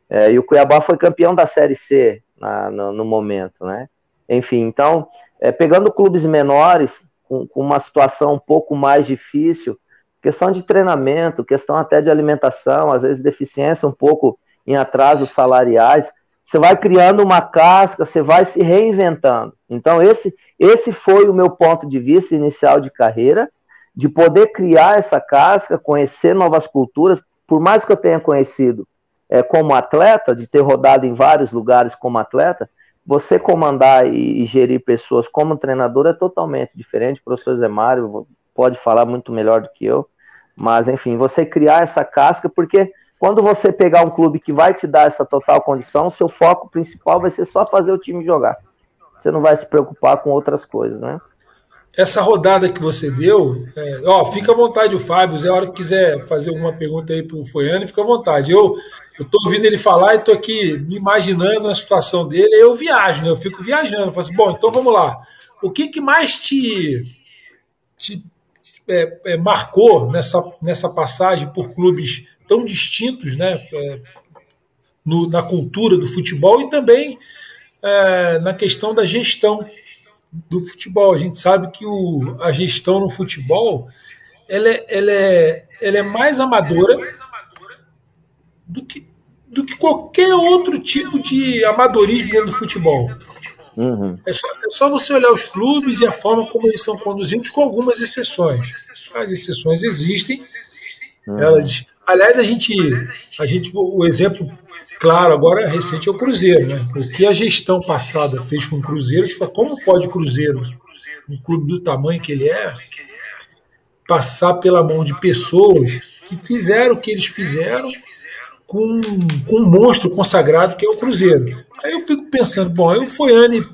É, e o Cuiabá foi campeão da Série C na, no, no, momento, né? Enfim, então, é, pegando clubes menores, com, com uma situação um pouco mais difícil, questão de treinamento, questão até de alimentação, às vezes deficiência um pouco em atrasos salariais. Você vai criando uma casca, você vai se reinventando. Então, esse, esse foi o meu ponto de vista inicial de carreira, de poder criar essa casca, conhecer novas culturas, por mais que eu tenha conhecido é, como atleta, de ter rodado em vários lugares como atleta, você comandar e, gerir pessoas como treinador é totalmente diferente. O professor Zé Mário pode falar muito melhor do que eu, mas enfim, você criar essa casca, porque quando você pegar um clube que vai te dar essa total condição, seu foco principal vai ser só fazer o time jogar. Você não vai se preocupar com outras coisas, né? Essa rodada que você deu, é, ó, fica à vontade o Fábio, se a hora que quiser fazer alguma pergunta aí para o Foiane, fica à vontade. Eu estou ouvindo ele falar e estou aqui me imaginando na situação dele, eu viajo, né? Eu fico viajando. Eu falo assim, bom, então vamos lá. O que, que mais te, te é, é, marcou nessa, nessa passagem por clubes tão distintos, né? É, no, na cultura do futebol e também é, na questão da gestão do futebol. A gente sabe que o, a gestão no futebol ela é, ela é, ela é mais amadora do que, do que qualquer outro tipo de amadorismo dentro do futebol. Uhum. É, só, é só você olhar os clubes e a forma como eles são conduzidos, com algumas exceções. As exceções existem. Uhum. Elas, aliás, a gente, a gente, o exemplo Claro, agora recente é o Cruzeiro, né? O que a gestão passada fez com o Cruzeiro, você fala, como pode o Cruzeiro, um clube do tamanho que ele é, passar pela mão de pessoas que fizeram o que eles fizeram com, com um monstro consagrado que é o Cruzeiro. Aí eu fico pensando, bom, aí o Foiane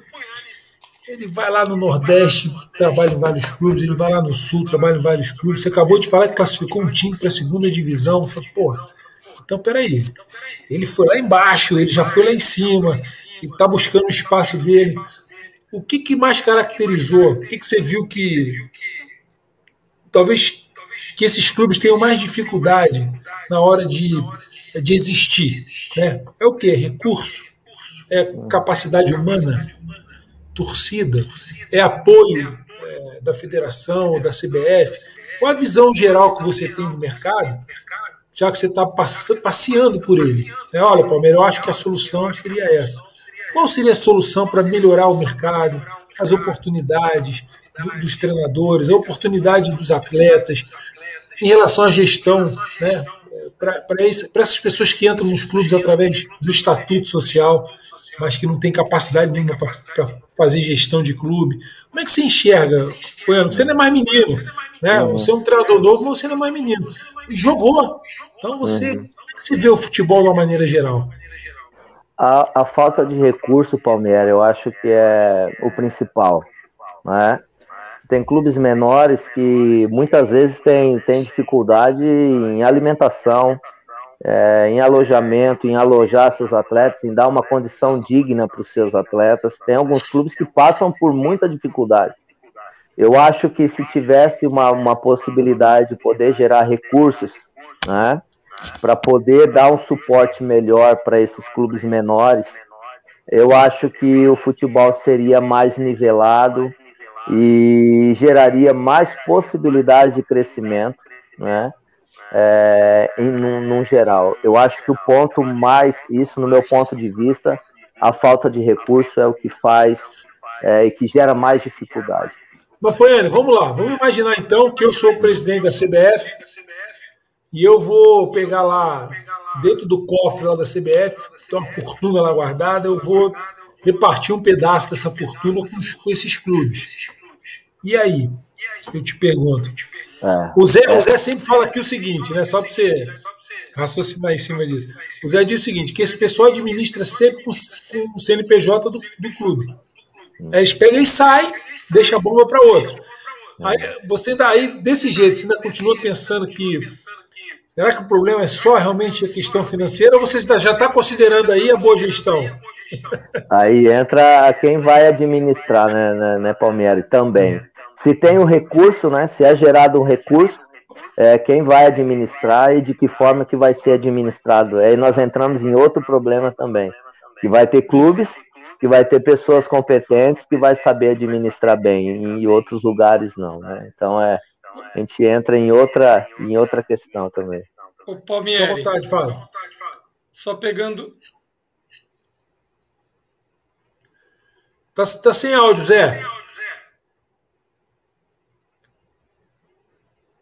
ele vai lá no Nordeste, trabalha em vários clubes, ele vai lá no Sul, trabalha em vários clubes. Você acabou de falar que classificou um time para a segunda divisão. Falei, porra, então, peraí. Ele foi lá embaixo, ele já foi lá em cima, ele está buscando o espaço dele. O que, que mais caracterizou? O que, que você viu que talvez que esses clubes tenham mais dificuldade na hora de, de existir? Né? É o que? Recurso? É capacidade humana? Torcida? É apoio é, da federação, da CBF? Qual a visão geral que você tem do mercado já que você está passeando por ele. É, olha, Palmeiras, eu acho que a solução seria essa. Qual seria a solução para melhorar o mercado, as oportunidades do, dos treinadores, a oportunidade dos atletas, em relação à gestão, né? para essas pessoas que entram nos clubes através do estatuto social, mas que não tem capacidade nenhuma para fazer gestão de clube. Como é que você enxerga? Foi, você não é mais menino, né? Você é um treinador novo, mas você não é mais menino. E jogou, então você, uhum. como é que você vê o futebol de uma maneira geral? A, a falta de recurso, Palmeiras, eu acho que é o principal. Né? Tem clubes menores que muitas vezes têm, têm dificuldade em alimentação, é, em alojamento, em alojar seus atletas, em dar uma condição digna para os seus atletas. Tem alguns clubes que passam por muita dificuldade. Eu acho que se tivesse uma, uma possibilidade de poder gerar recursos né, para poder dar um suporte melhor para esses clubes menores, eu acho que o futebol seria mais nivelado e geraria mais possibilidades de crescimento, né? É, em num, num, geral. Eu acho que o ponto mais, isso no meu ponto de vista, a falta de recurso é o que faz é, e que gera mais dificuldade. Mas Foiane, vamos lá, vamos imaginar então que eu sou o presidente da CBF e eu vou pegar lá, dentro do cofre lá da CBF, tem uma fortuna lá guardada, eu vou repartir um pedaço dessa fortuna com, com esses clubes. E aí? Eu te pergunto. É. O, Zé, o Zé sempre fala aqui o seguinte, né? Só para você raciocinar em cima disso. O Zé diz o seguinte: que esse pessoal administra sempre com, o CNPJ do, do clube. Aí eles pegam e saem, deixa a bomba para outro. Aí você ainda aí, desse jeito, você ainda continua pensando que Será que o problema é só realmente a questão financeira ou você já está considerando aí a boa gestão? Aí entra quem vai administrar, né, né, né Palmieri, também. Se tem um recurso, né, se é gerado um recurso, é, quem vai administrar e de que forma que vai ser administrado. Aí nós entramos em outro problema também, que vai ter clubes, que vai ter pessoas competentes, que vai saber administrar bem, em outros lugares não, né? Então é, a gente entra em outra, em outra questão também. O Palmieri. Só vontade, fala. Só pegando. Tá, tá sem áudio, Zé.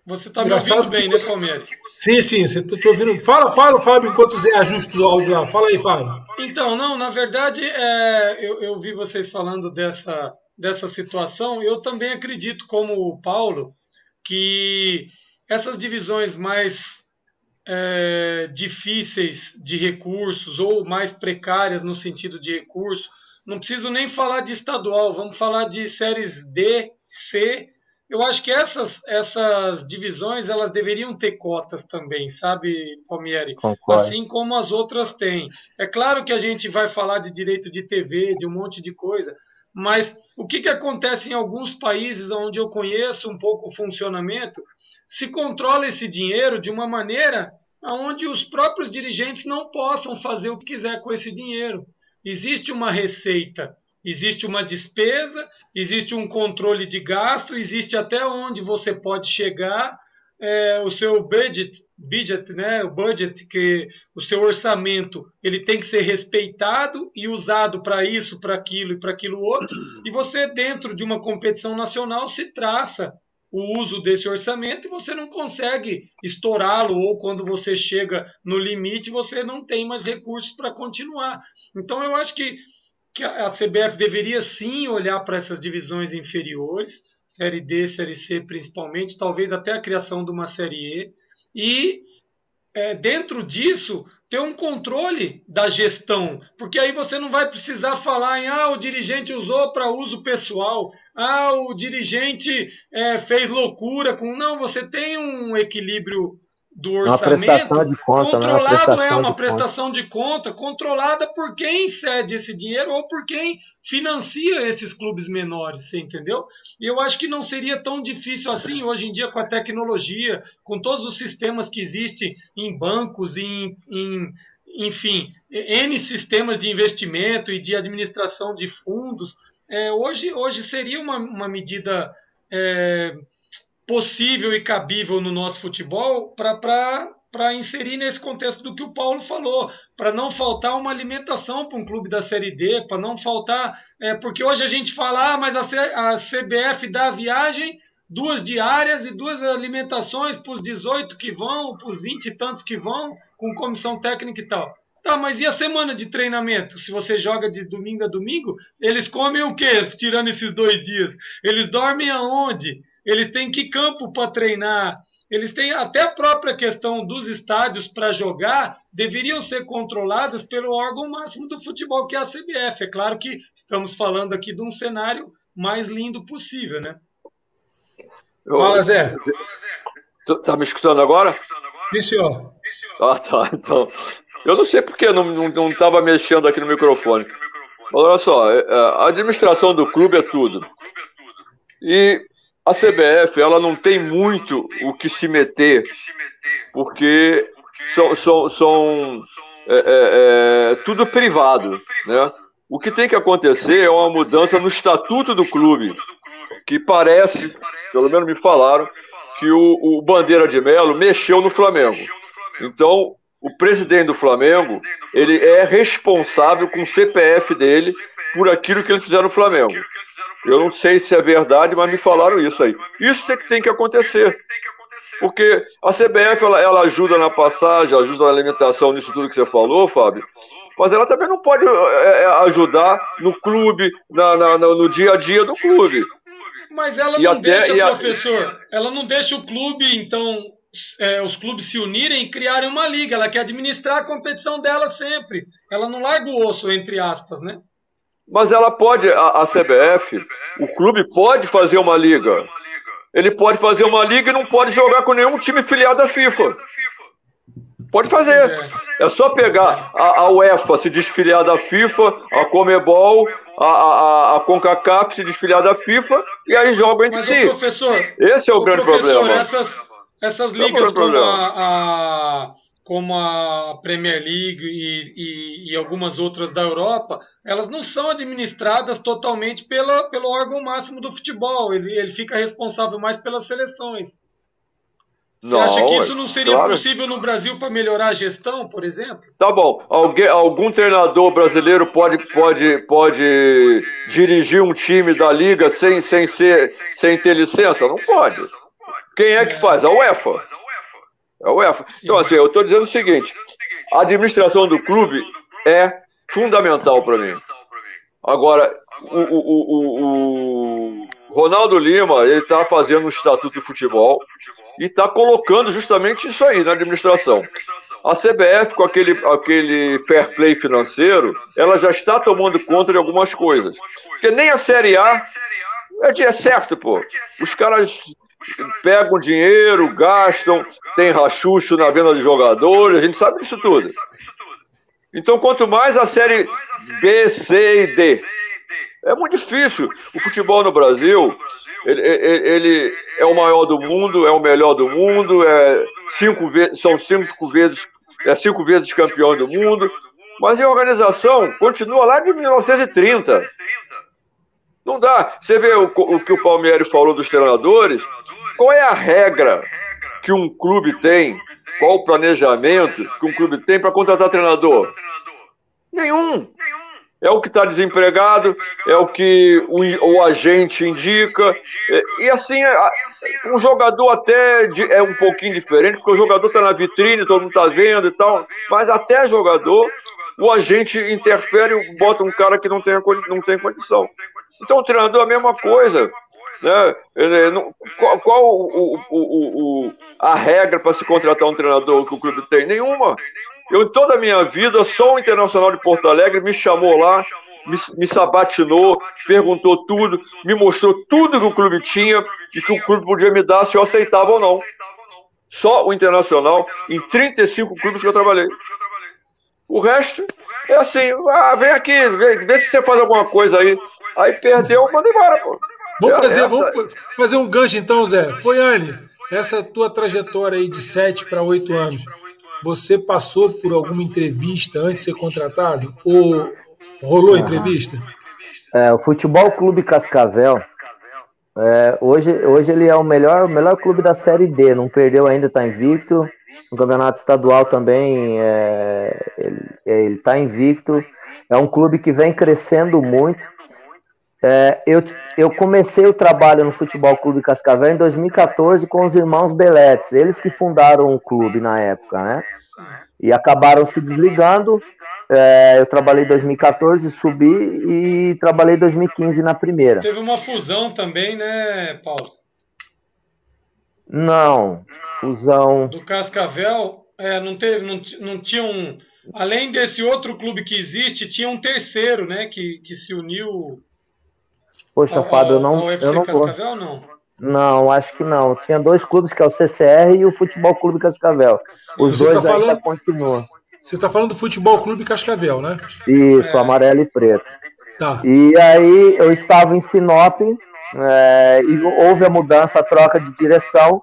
Você está me ouvindo bem, né, Palmeiras? Sim, sim, estou te ouvindo. Fala, fala, Fábio, enquanto o Zé ajusta o áudio lá. Fala aí, Fábio. Então, não, na verdade, é, eu, eu vi vocês falando dessa, dessa situação. Eu também acredito, como o Paulo, que essas divisões mais é, difíceis de recursos ou mais precárias no sentido de recurso, não preciso nem falar de estadual, vamos falar de séries D, C. Eu acho que essas, essas divisões elas deveriam ter cotas também, sabe, Palmieri? Concordo. Assim como as outras têm. É claro que a gente vai falar de direito de TV, de um monte de coisa, mas o que, que acontece em alguns países onde eu conheço um pouco o funcionamento? Se controla esse dinheiro de uma maneira onde os próprios dirigentes não possam fazer o que quiser com esse dinheiro. Existe uma receita, existe uma despesa, existe um controle de gasto, existe até onde você pode chegar, é, o seu budget, budget, né, o budget, que o seu orçamento, ele tem que ser respeitado e usado para isso, para aquilo e para aquilo outro. E você dentro de uma competição nacional se traça o uso desse orçamento e você não consegue estourá-lo ou quando você chega no limite você não tem mais recursos para continuar. Então eu acho que, que a CBF deveria sim olhar para essas divisões inferiores Série D, Série C principalmente, talvez até a criação de uma Série E, e é, dentro disso ter um controle da gestão, porque aí você não vai precisar falar em ah, o dirigente usou para uso pessoal, ah, o dirigente é, fez loucura com. Não, você tem um equilíbrio do orçamento uma de conta, né? controlado é uma prestação de conta controlada por quem cede esse dinheiro ou por quem financia esses clubes menores, você entendeu? E eu acho que não seria tão difícil assim hoje em dia com a tecnologia, com todos os sistemas que existem em bancos, em, em enfim, N sistemas de investimento e de administração de fundos. É, hoje, hoje seria uma, uma medida é, possível e cabível no nosso futebol para inserir nesse contexto do que o Paulo falou, para não faltar uma alimentação para um clube da Série D, para não faltar. É, porque hoje a gente fala, ah, mas a, C, a CBF dá viagem, duas diárias e duas alimentações para os 18 que vão, para os 20 e tantos que vão, com comissão técnica e tal. Tá, mas e a semana de treinamento? Se você joga de domingo a domingo, eles comem o quê? Tirando esses dois dias. Eles dormem aonde? Eles têm que campo para treinar, eles têm até a própria questão dos estádios para jogar, deveriam ser controlados pelo órgão máximo do futebol, que é a CBF. É claro que estamos falando aqui de um cenário mais lindo possível, né? Fala, Zé. Tá me escutando agora? Sim, senhor. Ah, tá. Então, eu não sei porque não estava mexendo aqui no microfone. Mas olha só, é, é, a administração do clube é tudo. E a CBF ela não tem muito o que se meter, porque são, são, são é, é, é, tudo privado. Né? O que tem que acontecer é uma mudança no estatuto do clube, que parece, pelo menos me falaram, que o, o Bandeira de Melo mexeu no Flamengo. Então, o presidente do Flamengo, ele é responsável com o CPF dele por aquilo que eles fizeram no Flamengo. Eu não sei se é verdade, mas me falaram isso aí. Isso tem que, tem que acontecer. Porque a CBF ela, ela ajuda na passagem, ajuda na alimentação, nisso tudo que você falou, Fábio. Mas ela também não pode é, é ajudar no clube, na, na, no dia a dia do clube. Mas ela e não até, deixa, professor, ela não deixa o clube, então, é, os clubes se unirem e criarem uma liga. Ela quer administrar a competição dela sempre. Ela não larga o osso, entre aspas, né? Mas ela pode, a, a CBF, o clube pode fazer uma liga. Ele pode fazer uma liga e não pode jogar com nenhum time filiado à FIFA. Pode fazer. É só pegar a, a UEFA se desfiliar da FIFA, a Comebol, a, a, a CONCACAF se desfiliar da FIFA e aí jogam entre Mas, si. Esse é o, o grande problema. Essas, essas é ligas como a, como a Premier League e, e, e, algumas outras da Europa, elas não são administradas totalmente pela, pelo órgão máximo do futebol. Ele, ele fica responsável mais pelas seleções. Você acha que isso não seria claro. possível no Brasil para melhorar a gestão, por exemplo? Tá bom. Alguém, algum treinador brasileiro pode, pode, pode dirigir um time da liga sem, sem, ser, sem ter licença? Não pode. Quem é que faz? A UEFA. A UEFA. Então, assim, eu estou dizendo o seguinte: a administração do clube é fundamental para mim. Agora, o, o, o, o Ronaldo Lima, ele está fazendo um estatuto de futebol e está colocando justamente isso aí na administração. A CBF, com aquele, aquele fair play financeiro, ela já está tomando conta de algumas coisas. Porque nem a Série A é, é certo, pô. Os caras pegam dinheiro, gastam, tem rachucho na venda de jogadores, a gente sabe disso tudo. Então, quanto mais a Série B, C e D. É muito difícil. O futebol no Brasil, ele, ele, é o maior do mundo, é o melhor do mundo, é cinco vezes, são cinco vezes é cinco vezes campeão do mundo, mas a organização continua lá de 1930. Não dá. Você vê o, o que o Palmeiras falou dos treinadores. Qual é a regra que um clube tem? Qual o planejamento que um clube tem para contratar treinador? Nenhum. É o que está desempregado, é o que o, o agente indica. E assim, um jogador até é um pouquinho diferente, porque o jogador está na vitrine, todo mundo está vendo e tal, mas até jogador, o agente interfere e bota um cara que não tem, não tem condição. Então o treinador é a mesma coisa. Né? Qual, qual o, o, o, a regra para se contratar um treinador que o clube tem? Nenhuma. Eu, em toda a minha vida, só o Internacional de Porto Alegre me chamou lá me, me sabatinou, perguntou tudo, me mostrou tudo que o clube tinha e que o clube podia me dar se eu aceitava ou não. Só o Internacional, em 35 clubes que eu trabalhei. O resto é assim, ah, vem aqui, vem, vê se você faz alguma coisa aí. Aí perdeu, manda embora, pô. Vamos fazer, vamos fazer um gancho então, Zé. Foi, Anne, essa tua trajetória aí de 7 para 8 anos, você passou por alguma entrevista antes de ser contratado? Ou Rolou a entrevista? É, o Futebol Clube Cascavel, é, hoje, hoje ele é o melhor, melhor clube da Série D, não perdeu ainda, está invicto. No campeonato estadual também é, ele está invicto. É um clube que vem crescendo muito. É, eu, eu comecei o trabalho no Futebol Clube Cascavel em 2014 com os irmãos Beletes, eles que fundaram o clube na época, né? E acabaram se desligando é, eu trabalhei em 2014, subi e trabalhei em 2015 na primeira. Teve uma fusão também, né, Paulo? Não, fusão. Do Cascavel, é, não, teve, não, não tinha um. Além desse outro clube que existe, tinha um terceiro, né, que, que se uniu. Poxa, Fábio, eu não. Eu não Cascavel, não? Não, acho que não. Tinha dois clubes, que é o CCR e o Futebol Clube Cascavel. Os Você dois tá falando... ainda continuam. Você está falando do Futebol Clube Cascavel, né? Isso, amarelo e preto. Tá. E aí eu estava em Sinop é, e houve a mudança, a troca de direção.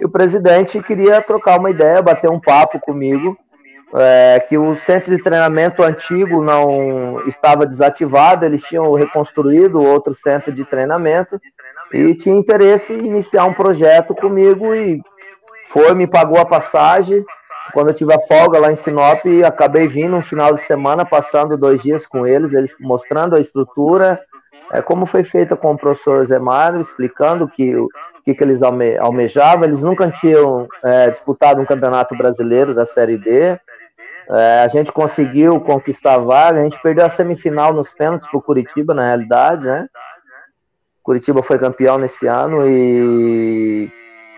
E o presidente queria trocar uma ideia, bater um papo comigo, é, que o centro de treinamento antigo não estava desativado, eles tinham reconstruído outros centros de treinamento e tinha interesse em iniciar um projeto comigo e foi, me pagou a passagem, quando eu tive a folga lá em Sinop, acabei vindo um final de semana, passando dois dias com eles, eles mostrando a estrutura, é, como foi feita com o professor Zé explicando que, o que, que eles alme, almejavam. Eles nunca tinham é, disputado um campeonato brasileiro da Série D. É, a gente conseguiu conquistar a vaga, a gente perdeu a semifinal nos pênaltis para o Curitiba, na realidade, né? Curitiba foi campeão nesse ano e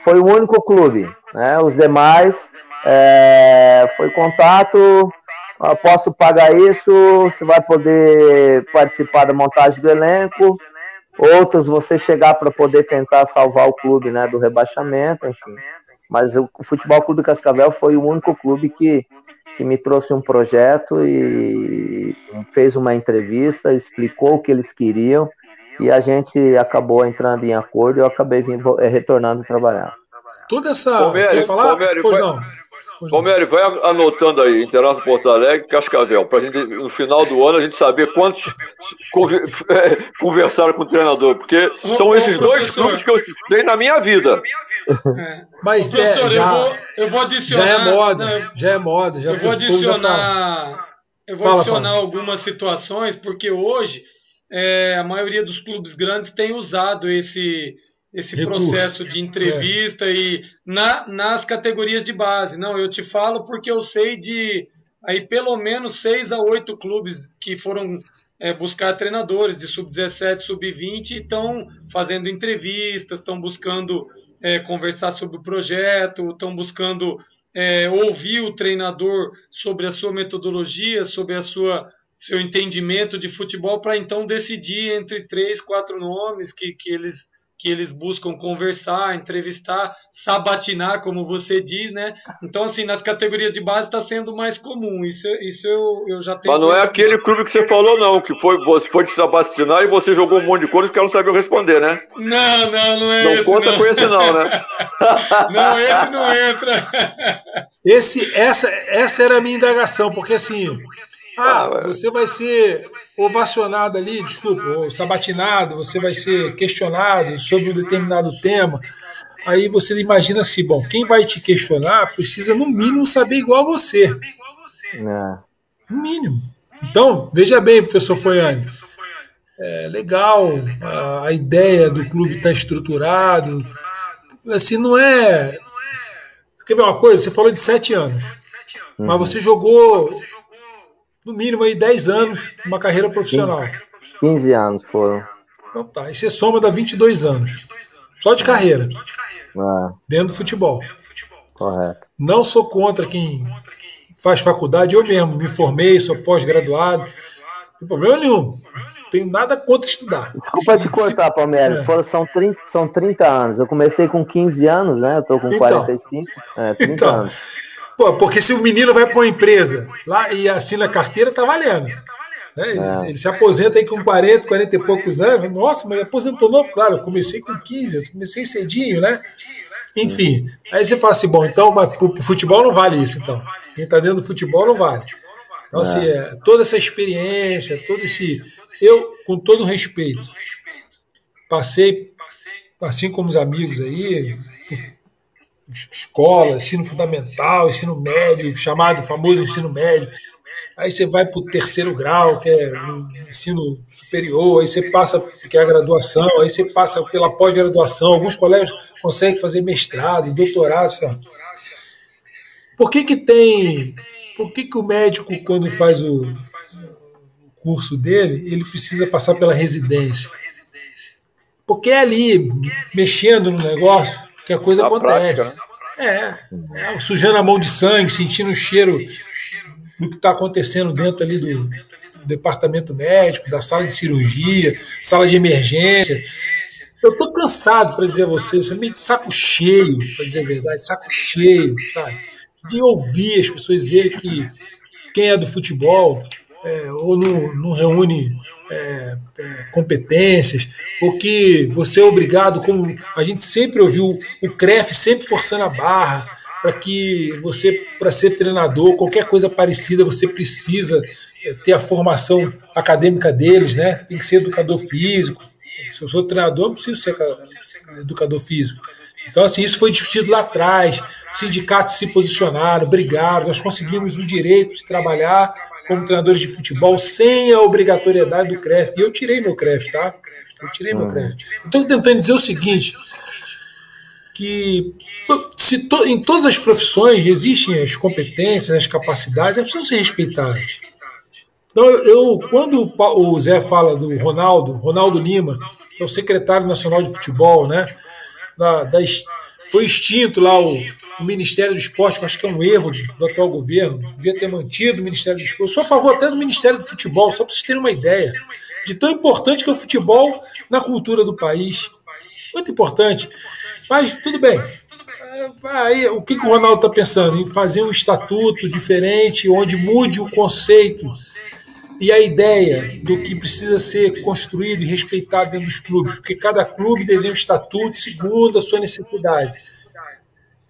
foi o único clube, né? Os demais é, foi contato, posso pagar isso, você vai poder participar da montagem do elenco. Outros você chegar para poder tentar salvar o clube né, do rebaixamento, enfim. Mas o Futebol Clube Cascavel foi o único clube que, que me trouxe um projeto e fez uma entrevista, explicou o que eles queriam e a gente acabou entrando em acordo e eu acabei vindo, retornando trabalhar. Toda essa. quer falar? pois não. Palmeiras, vai anotando aí, Internacional Porto Alegre, Cascavel, para gente, no final do ano, a gente saber quantos é, conversaram com o treinador, porque são esses dois clubes que eu estudei na minha vida. É. Mas é, já, eu vou, eu vou adicionar. Já é moda, né, já é moda. Já eu vou adicionar. Tá... Eu vou fala, adicionar fala. algumas situações, porque hoje é, a maioria dos clubes grandes tem usado esse esse Recurso. processo de entrevista é. e na, nas categorias de base. Não, eu te falo porque eu sei de aí pelo menos seis a oito clubes que foram é, buscar treinadores de sub-17, sub-20 e estão fazendo entrevistas, estão buscando é, conversar sobre o projeto, estão buscando é, ouvir o treinador sobre a sua metodologia, sobre a sua seu entendimento de futebol para então decidir entre três, quatro nomes que, que eles que eles buscam conversar, entrevistar, sabatinar, como você diz, né? Então, assim, nas categorias de base está sendo mais comum. Isso, isso eu, eu já tenho. Mas não é aquele clube que você falou, não, que foi, você foi te sabatinar e você jogou um monte de coisas que ela não sabia responder, né? Não, não, não é Não esse, conta não. com esse, não, né? não, esse não entra. Esse, essa, essa era a minha indagação, porque assim. Ah, ah você vai ser ovacionado ali, desculpa, ou sabatinado, você vai ser questionado sobre um determinado tema. Aí você imagina assim, bom, quem vai te questionar precisa no mínimo saber igual a você. É. No mínimo. Então, veja bem, professor Foiane. É legal, a, a ideia do clube está estruturado. Assim, não é. Quer ver uma coisa? Você falou de sete anos. Mas você jogou no mínimo aí 10 anos uma carreira profissional. 15 anos foram. Então tá, e você soma dá 22 anos. Só de carreira. É. Dentro do futebol. Correto. Não sou contra quem faz faculdade, eu mesmo me formei, sou pós-graduado. Não tem problema nenhum. Não tenho nada contra estudar. Desculpa te cortar, Palmeiras. É. Foram, são, 30, são 30 anos. Eu comecei com 15 anos, né? Eu tô com então, 45. É, 30 então, anos. Pô, porque se o menino vai para uma empresa lá e assina a carteira, tá valendo. Né? Ele, é. ele, se aposenta aí com 40, 40 e poucos anos. Nossa, mas aposentou novo? Claro, eu comecei com 15, eu comecei cedinho, né? Enfim, aí você fala assim, bom, então, mas pro futebol não vale isso, então. Quem está dentro do futebol não vale. Então, assim, é. é, toda essa experiência, todo esse. Eu, com todo respeito, passei, assim como os amigos aí, por escola, ensino fundamental, ensino médio, chamado famoso ensino médio. Aí você vai para o terceiro grau, que é o ensino superior, aí você passa, que é a graduação, aí você passa pela pós-graduação. Alguns colégios conseguem fazer mestrado, doutorado. Sabe? Por que, que tem. Por que, que o médico, quando faz o curso dele, ele precisa passar pela residência? Porque é ali, mexendo no negócio, que a coisa acontece. Prática, né? é, é, sujando a mão de sangue, sentindo o cheiro do que está acontecendo dentro ali do, do, departamento médico, da sala de cirurgia, sala de emergência. Eu estou cansado, para dizer a vocês, eu meio de saco cheio, para dizer a verdade, saco cheio, sabe? De ouvir as pessoas dizerem que quem é do futebol é, ou não, não reúne é, é, competências, ou que você é obrigado, como a gente sempre ouviu, o CREF sempre forçando a barra, para que você, para ser treinador, qualquer coisa parecida, você precisa é, ter a formação acadêmica deles, né? tem que ser educador físico. Se eu sou treinador, não preciso ser educador físico. Então, assim, isso foi discutido lá atrás, sindicatos se posicionaram, brigaram, nós conseguimos o direito de trabalhar como treinadores de futebol sem a obrigatoriedade do CREF. E eu tirei meu CREF, tá? Eu tirei meu CREF. Estou tentando dizer o seguinte, que se to, em todas as profissões existem as competências, as capacidades, elas precisam ser respeitadas. Então, eu, quando o Zé fala do Ronaldo, Ronaldo Lima, que é o secretário nacional de futebol, né? Da, das, foi extinto lá o, o Ministério do Esporte, que eu acho que é um erro do, atual governo, devia ter mantido o Ministério do Esporte. Eu sou a favor até do Ministério do Futebol, só para vocês terem uma ideia de tão importante que é o futebol na cultura do país. Muito importante. Mas tudo bem. É, aí, o que, que o Ronaldo está pensando? Em fazer um estatuto diferente, onde mude o conceito e a ideia do que precisa ser construído e respeitado dentro dos clubes, porque cada clube desenha um estatuto segundo a sua necessidade.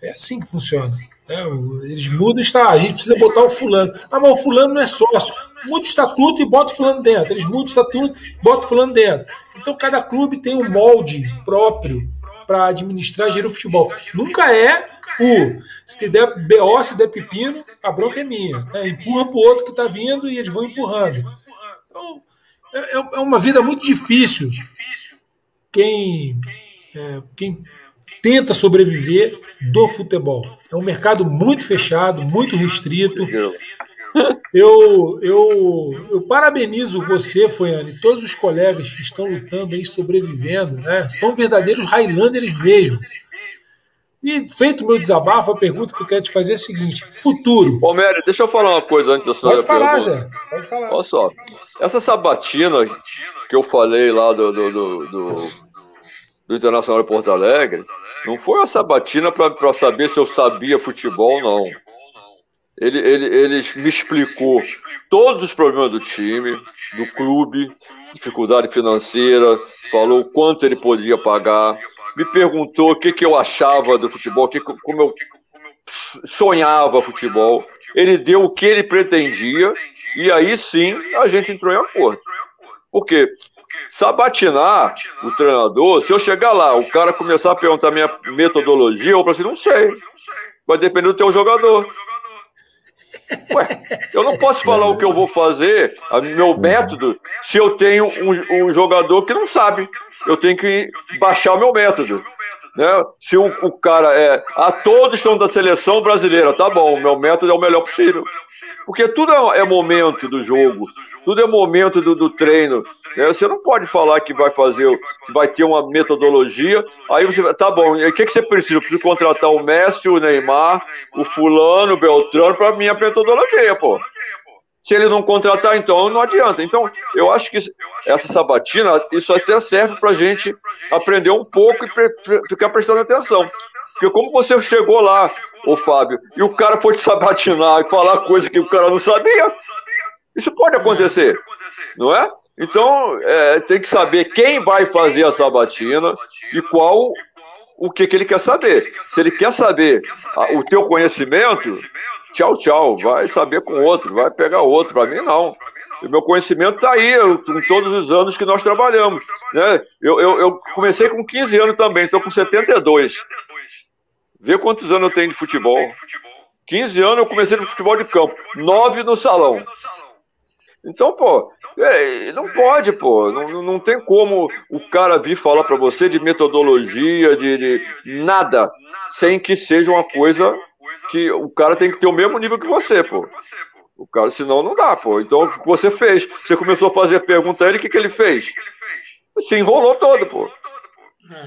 É assim que funciona. Né? Eles mudam, está, a gente precisa botar o fulano. Ah, mas o fulano não é sócio. Muda o estatuto e bota o fulano dentro. Eles mudam o estatuto, bota o fulano dentro. Então cada clube tem um molde próprio para administrar e gerir o futebol. Nunca é o se der BO, se der pepino, a bronca é minha. É, empurra para o outro que está vindo e eles vão empurrando. Então, é, é, é uma vida muito difícil quem é, quem tenta sobreviver do futebol. É um mercado muito fechado, muito restrito. Eu, eu, eu parabenizo você, Foiane, e todos os colegas que estão lutando aí, sobrevivendo, né? São verdadeiros Highlanders mesmo. E feito o meu desabafo, a pergunta que eu quero te fazer é a seguinte: futuro. Ô, Mério, deixa eu falar uma coisa antes da senhora. Pode falar, Zé. Pode falar. Olha só. Essa sabatina que eu falei lá do, do, do, do, do Internacional de Porto Alegre, não foi uma sabatina para saber se eu sabia futebol, não. Ele, ele, ele me explicou todos os problemas do time, do clube, dificuldade financeira, falou quanto ele podia pagar, me perguntou o que, que eu achava do futebol, que, como eu sonhava futebol. Ele deu o que ele pretendia e aí sim a gente entrou em acordo. Porque sabatinar o treinador, se eu chegar lá, o cara começar a perguntar minha metodologia, eu falo assim, não sei. Vai depender do teu jogador. Ué, eu não posso falar o que eu vou fazer, meu método, se eu tenho um, um jogador que não sabe. Eu tenho que baixar o meu método. Né? Se o, o cara é. A ah, todos estão da seleção brasileira, tá bom, meu método é o melhor possível. Porque tudo é, é momento do jogo, tudo é momento do, do treino. Né? Você não pode falar que vai fazer, que vai ter uma metodologia, aí você tá bom, o que, que você precisa? Eu preciso contratar o Messi, o Neymar, o fulano, o Beltrano para minha metodologia, pô. Se ele não contratar, então não adianta. Então, eu acho que essa sabatina, isso até serve para gente aprender um pouco e ficar prestando atenção. Porque como você chegou lá, ô Fábio, e o cara foi te sabatinar e falar coisa que o cara não sabia, isso pode acontecer, não é? Então, é, tem que saber quem vai fazer a sabatina e qual o que, que ele quer saber. Se ele quer saber a, o teu conhecimento, tchau, tchau, vai saber com outro, vai pegar outro. Para mim, não. O meu conhecimento está aí, com todos os anos que nós trabalhamos. Né? Eu, eu, eu comecei com 15 anos também, estou com 72. Vê quantos anos eu tenho de futebol. 15 anos eu comecei no futebol de campo, 9 no salão. Então, pô, é, não pode, pô. Não, não tem como o cara vir falar para você de metodologia, de, de, nada, sem que seja uma coisa que o cara tem que ter o mesmo nível que você, pô. O cara, senão não dá, pô. Então, o que você fez? Você começou a fazer pergunta a ele, o que, que ele fez? Se enrolou todo, pô.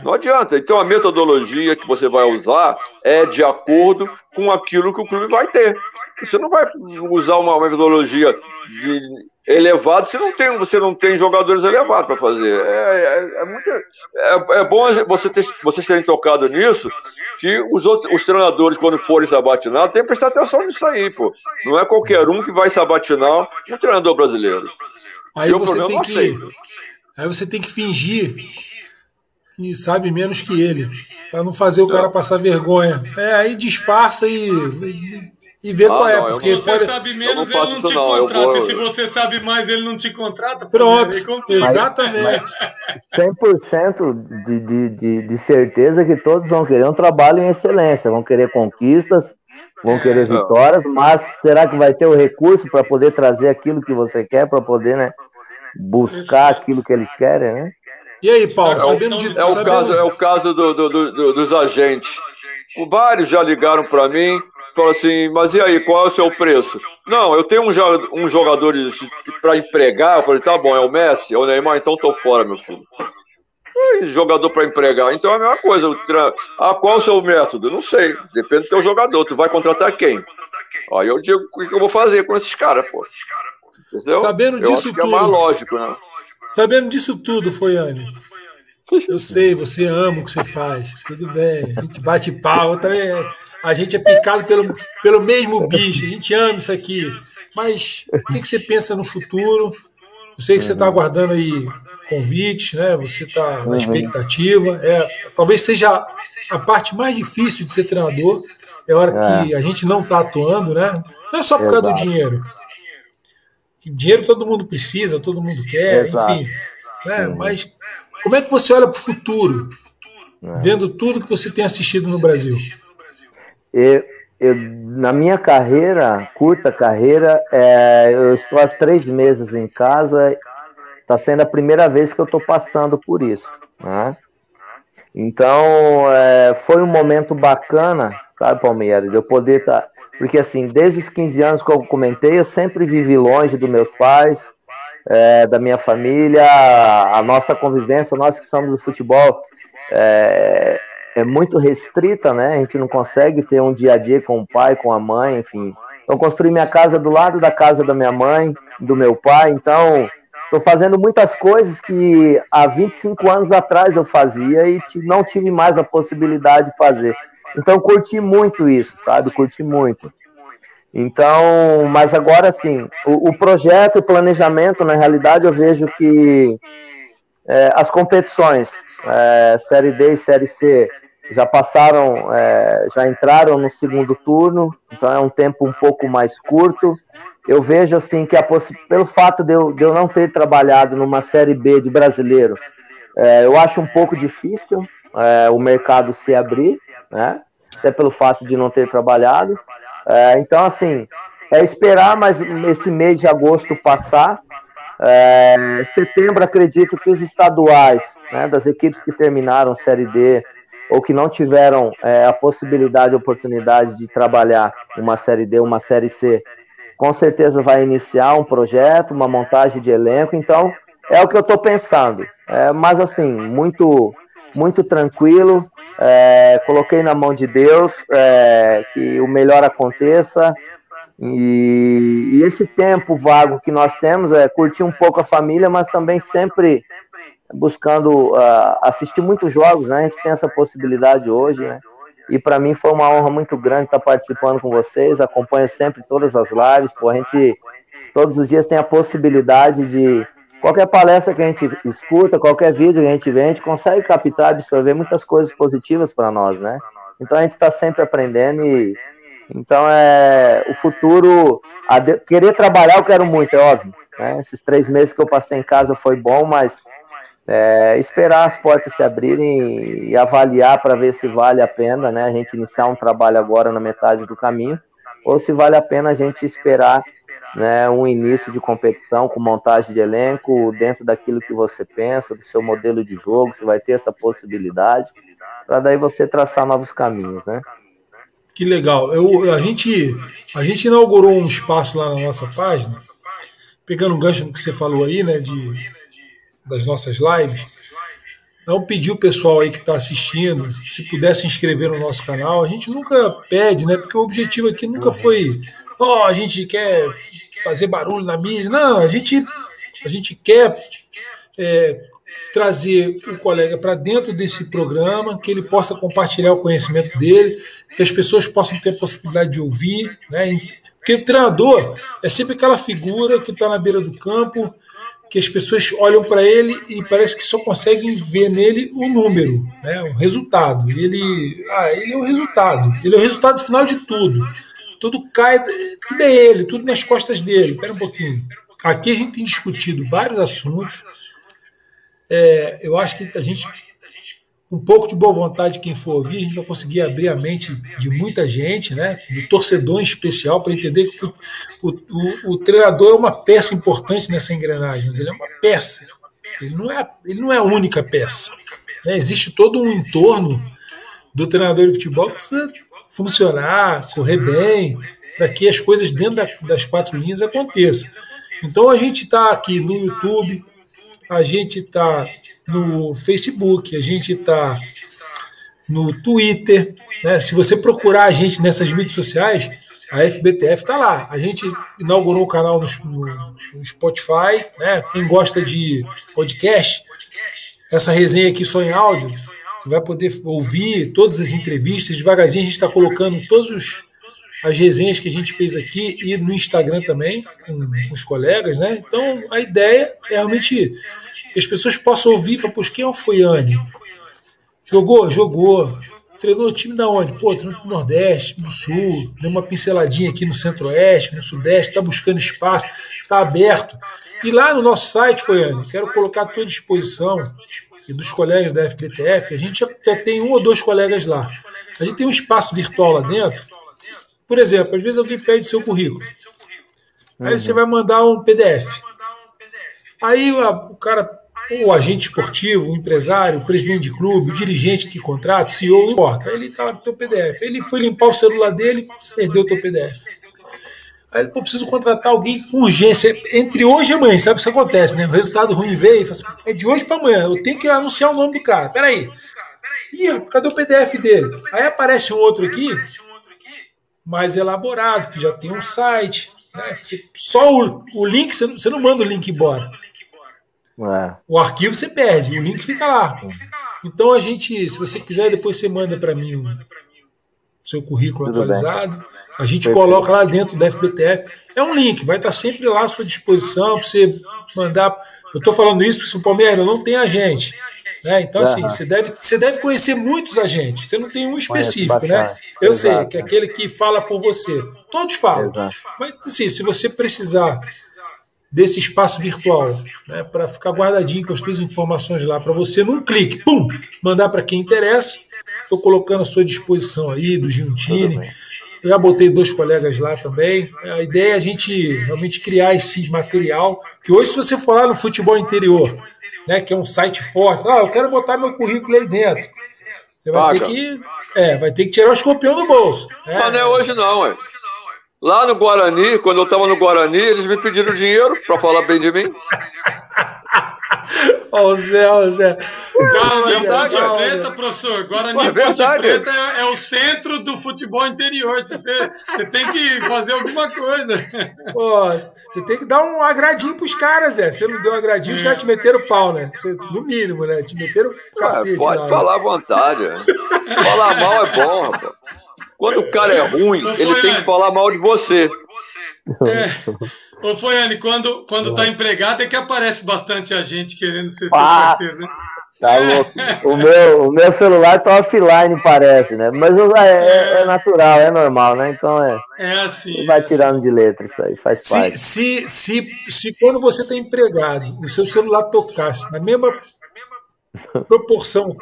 Não adianta. Então, a metodologia que você vai usar é de acordo com aquilo que o clube vai ter. Você não vai usar uma metodologia de elevado se não tem, você não tem jogadores elevados para fazer. É, é, é, muito, é, é, bom você ter, vocês terem tocado nisso, que os, outros, os treinadores, quando forem sabatinar, tem que prestar atenção nisso aí, pô. Não é qualquer um que vai sabatinar um treinador brasileiro. Aí você tem que. Aí você tem que fingir que sabe menos que ele, para não fazer o cara passar vergonha. É, aí disfarça e, e e ver ah, qual é, porque você pode... sabe menos, ele não te não, contrata. Vou... E se você sabe mais, ele não te contrata. Pronto, exatamente. 100% de, de, de, de certeza que todos vão querer um trabalho em excelência, vão querer conquistas, vão querer é. vitórias, mas será que vai ter o recurso para poder trazer aquilo que você quer, para poder né, buscar aquilo que eles querem, né? E aí, Paulo, é, sabendo de... é, o, sabendo... Caso, é o caso do, do, do, dos agentes. Vários já ligaram para mim, Fala assim, mas e aí, qual é o seu preço? Não, eu tenho uns um jogadores para empregar. Eu falei, tá bom, é o Messi, é o Neymar, então tô fora, meu filho. E jogador para empregar, então é a mesma coisa. Ah, qual é o seu método? Não sei, depende do teu jogador. Tu vai contratar quem? Aí eu digo o que eu vou fazer com esses caras, pô. Entendeu? Sabendo eu disso tudo. é mais lógico, né? Sabendo disso tudo, Foiane. Eu sei, você ama o que você faz. Tudo bem. A gente bate pau. Também a gente é picado pelo, pelo mesmo bicho, a gente ama isso aqui. Mas o que, que você pensa no futuro? Eu sei que você está aguardando aí convites, né? Você está na uhum. expectativa. É, talvez seja a parte mais difícil de ser treinador. É hora que é. a gente não está atuando, né? Não é só por causa do dinheiro. Dinheiro todo mundo precisa, todo mundo quer, enfim. Né? Mas como é que você olha para o futuro, é. vendo tudo que você tem assistido no Brasil? Eu, eu, na minha carreira, curta carreira, é, eu estou há três meses em casa. Está sendo a primeira vez que eu estou passando por isso. Né? Então, é, foi um momento bacana, sabe, Palmeiras, de eu poder estar. Tá, porque, assim, desde os 15 anos que eu comentei, eu sempre vivi longe dos meus pais, é, da minha família, a nossa convivência, nós que estamos no futebol, é, é, muito restrita, né? A gente não consegue ter um dia a dia com o pai, com a mãe, enfim. Então, construí minha casa do lado da casa da minha mãe, do meu pai, então Estou fazendo muitas coisas que há 25 anos atrás eu fazia e não tive mais a possibilidade de fazer. Então curti muito isso, sabe? Curti muito. Então, mas agora sim, o, o projeto, o planejamento, na realidade, eu vejo que é, as competições, é, Série D e Série C, já passaram, é, já entraram no segundo turno, então é um tempo um pouco mais curto eu vejo assim que pelo fato de eu, de eu não ter trabalhado numa série B de brasileiro, é, eu acho um pouco difícil é, o mercado se abrir, né? Até pelo fato de não ter trabalhado. É, então, assim, é esperar mais esse mês de agosto passar. É, setembro, acredito que os estaduais, né, das equipes que terminaram Série D ou que não tiveram é, a possibilidade, a oportunidade de trabalhar uma Série D, uma Série C, com certeza vai iniciar um projeto, uma montagem de elenco, então é o que eu estou pensando. É, mas assim, muito muito tranquilo, é, coloquei na mão de Deus é, que o melhor aconteça. E, e, esse tempo vago que nós temos é curtir um pouco a família, mas também sempre buscando uh, assistir muitos jogos, né? A gente tem essa possibilidade hoje, né? E para mim foi uma honra muito grande estar participando com vocês. Acompanho sempre todas as lives. Pô, a gente todos os dias tem a possibilidade de qualquer palestra que a gente escuta, qualquer vídeo que a gente vê, a gente consegue captar, absorver muitas coisas positivas para nós, né? Então a gente está sempre aprendendo e então é o futuro. De, querer trabalhar eu quero muito, é óbvio. Né? Esses três meses que eu passei em casa foi bom, mas é, esperar as portas se abrirem e avaliar para ver se vale a pena, né? A gente iniciar um trabalho agora na metade do caminho, ou se vale a pena a gente esperar né, um início de competição com montagem de elenco dentro daquilo que você pensa, do seu modelo de jogo, se vai ter essa possibilidade, para daí você traçar novos caminhos, né? Que legal. Eu, a, gente, a gente inaugurou um espaço lá na nossa página, pegando o gancho do que você falou aí, né, de das nossas lives. Então, pedir o pessoal aí que está assistindo, se puder se inscrever no nosso canal. A gente nunca pede, né? Porque o objetivo aqui nunca foi, ó, oh, a gente quer fazer barulho na mídia. Não, a gente, a gente quer é, trazer o colega para dentro desse programa, que ele possa compartilhar o conhecimento dele, que as pessoas possam ter a possibilidade de ouvir, né? Porque o treinador é sempre aquela figura que está na beira do campo, que as pessoas olham para ele e parece que só conseguem ver nele o um número, né, o um resultado. Ele, ah, ele é o resultado. Ele é o resultado final de tudo. Tudo cai, tudo é ele, tudo nas costas dele. Espera um pouquinho. Aqui a gente tem discutido vários assuntos. É, eu acho que a gente um pouco de boa vontade quem for ouvir, a gente vai conseguir abrir a mente de muita gente, né, do torcedor em especial, para entender que o, o, o, treinador é uma peça importante nessa engrenagem, ele é uma peça, ele não é, ele não é a única peça. Né, existe todo um entorno do treinador de futebol que precisa funcionar, correr bem, para que as coisas dentro da, das quatro linhas aconteçam. Então a gente está aqui no YouTube, a gente está no Facebook, a gente está no Twitter. Né? Se você procurar a gente nessas mídias sociais, a FBTF está lá. A gente inaugurou o canal no, no, Spotify. Né? Quem gosta de podcast, essa resenha aqui só em áudio, você vai poder ouvir todas as entrevistas. Devagarzinho a gente está colocando todas as resenhas que a gente fez aqui e no Instagram também, com, com os colegas. Né? Então a ideia é realmente que as pessoas possam ouvir e falar, poxa, quem é o Foiane? Jogou? Jogou. Treinou o time da onde? Pô, treinou no Nordeste, no Sul, deu uma pinceladinha aqui no Centro-Oeste, no Sudeste, está buscando espaço, está aberto. E lá no nosso site, Foiane, quero colocar à tua disposição e dos colegas da FBTF, a gente já tem um ou dois colegas lá. A gente tem um espaço virtual lá dentro. Por exemplo, às vezes alguém pede o seu currículo. Aí você vai mandar um PDF. Aí o cara o agente esportivo, o empresário, o presidente de clube, o dirigente que contrata, o CEO, não importa. Ele está lá com o teu PDF. Ele foi limpar o celular dele, perdeu o teu PDF. Aí ele, pô, preciso contratar alguém com urgência. Entre hoje e amanhã, sabe o que acontece, né? O resultado ruim veio, assim, é de hoje para amanhã, eu tenho que anunciar o nome do cara. Peraí. Ih, cadê o PDF dele? Aí aparece um outro aqui, mais elaborado, que já tem um site. Né? Só o, o link, você não, você não manda o link embora. É. O arquivo você perde, o link fica lá. Então a gente, se você quiser, depois você manda para mim o seu currículo Tudo atualizado. Bem. A gente Perfeito. coloca lá dentro da FBTF. É um link, vai estar sempre lá à sua disposição para você mandar. Eu estou falando isso porque o Palmeiras não tem agente. Né? Então, assim, você deve, você deve conhecer muitos agentes. Você não tem um específico, né? Eu Exato. sei, que é aquele que fala por você. Todos falam. Exato. Mas, assim, se você precisar desse espaço virtual, né, para ficar guardadinho com as suas informações lá, para você, num clique, pum, mandar para quem interessa. Estou colocando à sua disposição aí, do Giuntini. Eu já botei dois colegas lá também. A ideia é a gente realmente criar esse material, que hoje, se você for lá no futebol interior, né, que é um site forte, ah, eu quero botar meu currículo aí dentro. Você vai Paga. ter que. É, vai ter que tirar o escorpião do bolso. Né? Mas não é hoje, não, ué. Lá no Guarani, quando eu estava no Guarani, eles me pediram dinheiro para falar bem de mim. Ó, oh, o Zé, ó, o Zé. Calma, verdade, calma, é preta, professor. Guarani Pô, verdade. Preta é, é, o centro do futebol interior. Você, você tem que fazer alguma coisa. Pô, você tem que dar um agradinho pros caras, Zé. Você não deu um agradinho, é. os caras te meteram pau, né? Você, no mínimo, né? Te meteram cacete. Pode lá, falar né? à vontade. falar mal é bom, rapaz. Quando o cara é ruim, ele tem que falar mal de você. É. Ô, Foiane, quando, quando tá empregado é que aparece bastante a gente querendo ser seu ah, parceiro, né? Tá louco. O meu, o meu celular tá offline, parece, né? Mas é, é, é natural, é normal, né? Então é. É assim. Vai é tirando assim. de letra isso aí, faz se, parte. Se, se, se quando você tá empregado, o seu celular tocasse na mesma proporção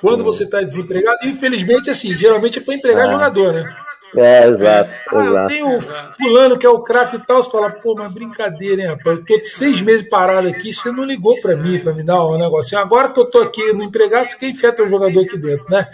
quando você está desempregado, infelizmente, assim, geralmente é para empregar ah. jogador, né? É, exato. Ah, exato. Tem o fulano que é o craque e tal, você fala, pô, mas brincadeira, hein, rapaz? Eu tô seis meses parado aqui, você não ligou para mim para me dar um negocinho. Agora que eu tô aqui no empregado, você quer enfiar teu jogador aqui dentro, né?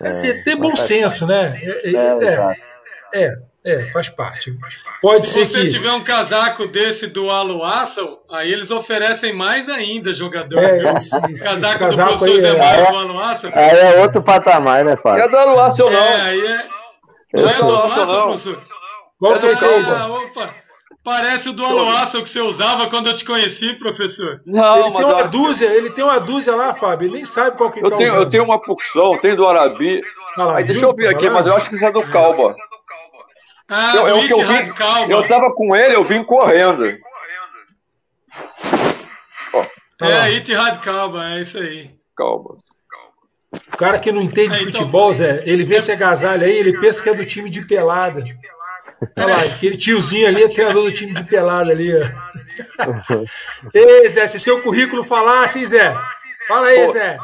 É, assim, ter bom senso, né? É, é, é, é, é, faz parte. Pode ser que. Se você tiver um casaco desse do Aluassel, aí eles oferecem mais ainda jogador. É, esse, esse, casaco, esse casaco aí é, é, aí é outro patamar, né, Fábio? É do Aluassel, não. É, aí é. Não é do Aluassel, não. Professor. Qual é que é esse aí, ah, opa. Parece o do Aluassel que você usava quando eu te conheci, professor. Não, ele tem uma dúzia, ele tem uma dúzia lá, Fábio. Ele nem sabe qual que eu tá tenho, usando. Eu tenho uma porção, tenho do Arabi. Ah lá, aí, deixa eu ver aqui, mas eu acho que isso é do Calba. Ah, eu, eu, eu, vim, eu tava com ele, eu vim correndo. é, ah. Itihad Calma, é isso aí. Calma. O cara que não entende é, futebol, então, Zé, ele vê esse agasalho aí, ele pensa que é do time de pelada. Olha lá, aquele tiozinho ali é treinador do time de pelada ali. Ei, Zé, se seu currículo falasse, hein, Zé? Fala aí, Zé.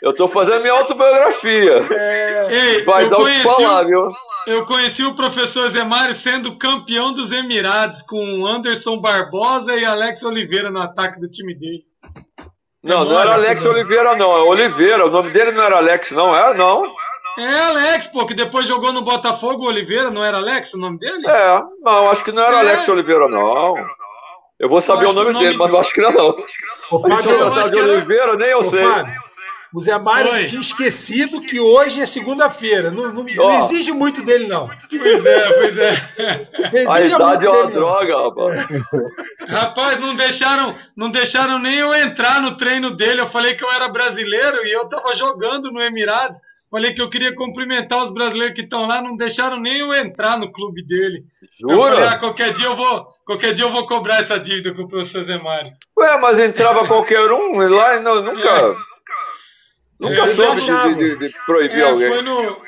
Eu tô fazendo minha autobiografia. É... Ei, Vai dar o que falar, viu? Eu conheci o professor Zé Mário sendo campeão dos Emirados, com Anderson Barbosa e Alex Oliveira no ataque do time dele. Não, não era Alex Oliveira, não. É Oliveira. O nome dele não era Alex, não. É, não. É Alex, pô, que depois jogou no Botafogo Oliveira, não era Alex o nome dele? É, não, acho que não era é. Alex Oliveira, não. Eu vou saber eu o, nome o nome dele, mas não acho que não. O Fábio, de Oliveira, nem eu sei. Fábio, o Zé Mário Oi. tinha esquecido que hoje é segunda-feira. Não, não, não, exige muito dele, não. Pois é, pois é. A idade é uma dele, droga, não. rapaz. Rapaz, não deixaram, não deixaram nem eu entrar no treino dele. Eu falei que eu era brasileiro e eu tava jogando no Emirados. Falei que eu queria cumprimentar os brasileiros que estão lá, não deixaram nem eu entrar no clube dele. Jura? Eu falei, ah, qualquer dia eu vou, qualquer dia eu vou cobrar essa dívida com o professor Zé Mário. Ué, mas entrava qualquer um lá e não, nunca. É. Nunca é, soube de, de, de, proibir é, alguém. Foi no,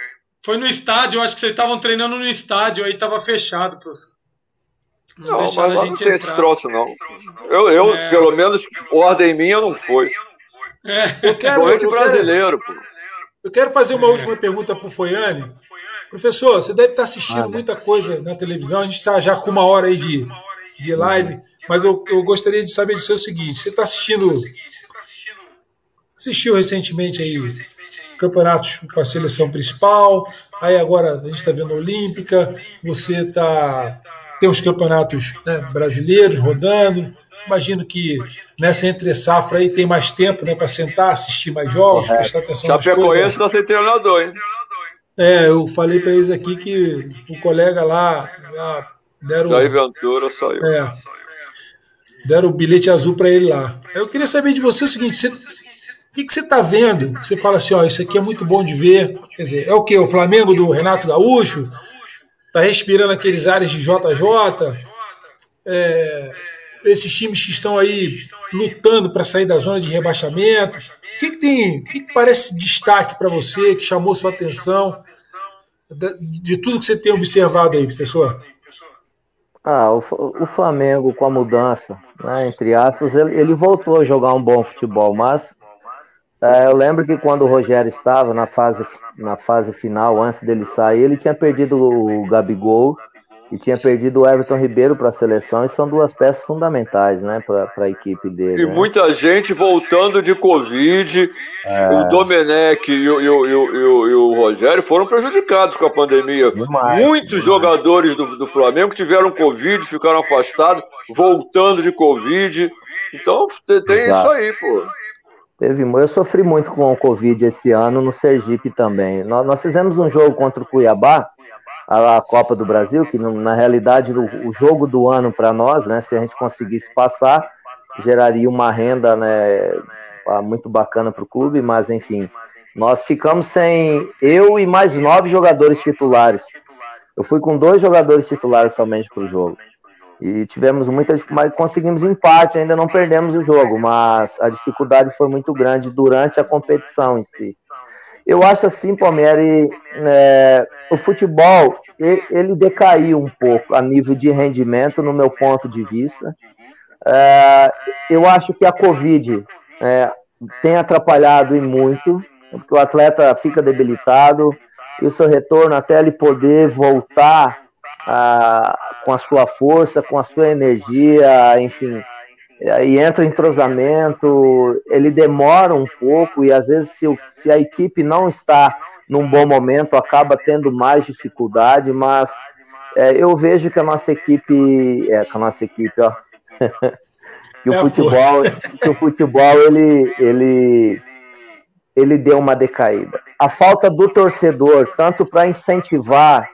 foi no estádio, eu acho que vocês estavam treinando no estádio, aí estava fechado, professor. Não, não mas lá não tem esse troço, não. Eu, eu é... pelo menos, ordem minha não foi. É. Eu quero, eu brasileiro, quero, pô. Eu quero fazer uma última pergunta para o Foiane. Professor, você deve estar assistindo muita coisa na televisão, a gente está já com uma hora aí de, de live, mas eu, eu gostaria de saber de ser o seguinte: você está assistindo assistiu recentemente aí campeonatos com a seleção principal, aí agora a gente está vendo a Olímpica, você tá, tem os campeonatos né, brasileiros rodando. Imagino que nessa entre safra aí tem mais tempo né, para sentar, assistir mais jogos, é. prestar atenção nas coisas. Chapecoense está sem treinador, hein? É, eu falei para eles aqui que o colega lá, lá deram. Jair Ventura saiu. É, deram o bilhete azul para ele lá. Eu queria saber de você o seguinte: você, o que, que você está vendo? Você fala assim, ó, isso aqui é muito bom de ver. Quer dizer, é o que? O Flamengo do Renato Gaúcho? Está respirando aqueles ares de JJ? É, esses times que estão aí lutando para sair da zona de rebaixamento? O que, que tem? O que, que parece destaque para você, que chamou sua atenção? De tudo que você tem observado aí, professor? Ah, o, o Flamengo com a mudança, né, entre aspas, ele, ele voltou a jogar um bom futebol, mas é, eu lembro que quando o Rogério estava na fase, na fase final, antes dele sair, ele tinha perdido o Gabigol e tinha perdido o Everton Ribeiro para a seleção, e são duas peças fundamentais né, para a equipe dele. E né? muita gente voltando de Covid. É... O Domenech e o, e, o, e, o, e o, Rogério foram prejudicados com a pandemia. Demais, Muitos demais. jogadores do, do Flamengo tiveram Covid, ficaram afastados, voltando de Covid. Então tem Exato. isso aí, pô. Teve, eu sofri muito com o Covid esse ano no Sergipe também. Nós, nós fizemos um jogo contra o Cuiabá, a, a Copa do Brasil, que na realidade o, o jogo do ano para nós, né, se a gente conseguisse passar, geraria uma renda né, muito bacana para o clube, mas enfim, nós ficamos sem eu e mais nove jogadores titulares. Eu fui com dois jogadores titulares somente para o jogo. E tivemos muita dificuldade, conseguimos empate, ainda não perdemos o jogo, mas a dificuldade foi muito grande durante a competição em si. Eu acho assim, Palmeiras, é, o futebol ele decaiu um pouco a nível de rendimento, no meu ponto de vista. É, eu acho que a Covid é, tem atrapalhado e muito, porque o atleta fica debilitado e o seu retorno até ele poder voltar a, com a sua força, com a sua energia, enfim. Aí entra entrosamento, ele demora um pouco e às vezes se, se a equipe não está num bom momento acaba tendo mais dificuldade, mas é, eu vejo que a nossa equipe, é, que a nossa equipe, ó, que o é futebol, que o futebol ele, ele, ele deu uma decaída. A falta do torcedor, tanto para incentivar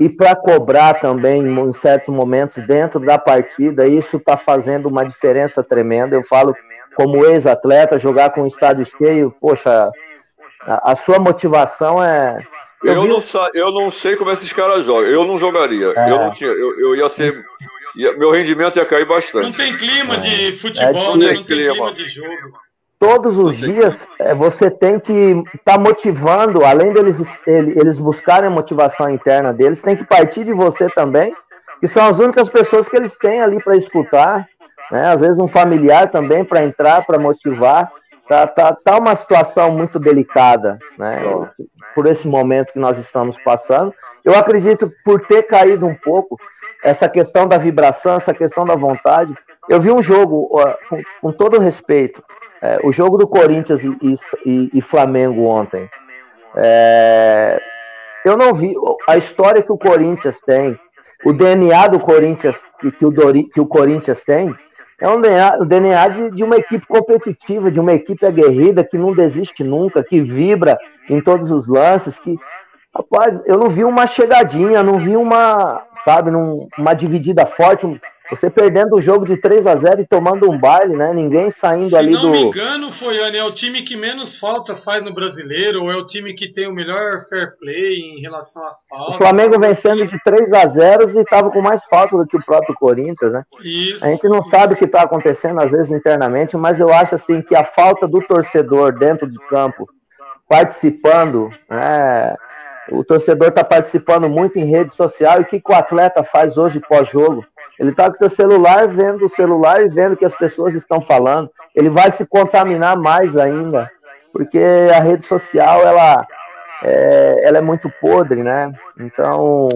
e para cobrar também em certos momentos dentro da partida, isso está fazendo uma diferença tremenda. Eu falo como ex-atleta, jogar com o estádio cheio, poxa, a, a sua motivação é. Eu, eu, vi... não sa... eu não sei como esses caras jogam. Eu não jogaria. É. Eu não tinha. Eu, eu ia ser. Ia... Meu rendimento ia cair bastante. Não tem clima é. de futebol, é, né? Não tem clima. clima de jogo todos os dias é, você tem que estar tá motivando, além deles eles buscarem a motivação interna deles, tem que partir de você também, que são as únicas pessoas que eles têm ali para escutar, né? Às vezes um familiar também para entrar, para motivar. Tá, tá, tá uma situação muito delicada, né? Por esse momento que nós estamos passando. Eu acredito por ter caído um pouco essa questão da vibração, essa questão da vontade. Eu vi um jogo, com, com todo respeito, é, o jogo do Corinthians e, e, e Flamengo ontem. É, eu não vi a história que o Corinthians tem, o DNA do Corinthians que, que, o, Dori, que o Corinthians tem, é um DNA, o DNA de, de, uma equipe competitiva, de uma equipe aguerrida que não desiste nunca, que vibra em todos os lances, que rapaz, eu não vi uma chegadinha, não vi uma, sabe, num, uma dividida forte, você perdendo o jogo de 3 a 0 e tomando um baile, né? Ninguém saindo Se ali do. Se não me engano, foi é o time que menos falta faz no brasileiro, ou é o time que tem o melhor fair play em relação às faltas. O Flamengo vencendo de 3 a 0 e estava com mais falta do que o próprio Corinthians, né? Isso, a gente não isso. sabe o que está acontecendo, às vezes, internamente, mas eu acho assim que a falta do torcedor dentro de campo, participando, né? O torcedor está participando muito em rede social e o que, que o atleta faz hoje pós-jogo? Ele está com o seu celular, vendo o celular e vendo o que as pessoas estão falando. Ele vai se contaminar mais ainda, porque a rede social ela é, ela é muito podre, né? Então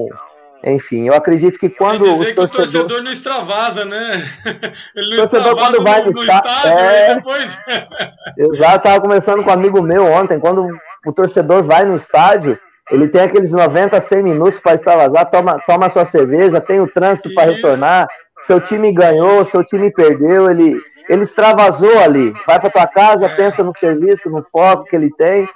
enfim, eu acredito que quando os torcedores... o torcedor não extravasa, né? Ele não o torcedor quando vai no, no estádio, é... depois... Exato, estava conversando com um amigo meu ontem, quando o torcedor vai no estádio, ele tem aqueles 90, 100 minutos para extravasar, toma, toma sua cerveja, tem o trânsito para retornar, seu time ganhou, seu time perdeu, ele, ele extravasou ali, vai para tua casa, é. pensa no serviço, no foco que ele tem,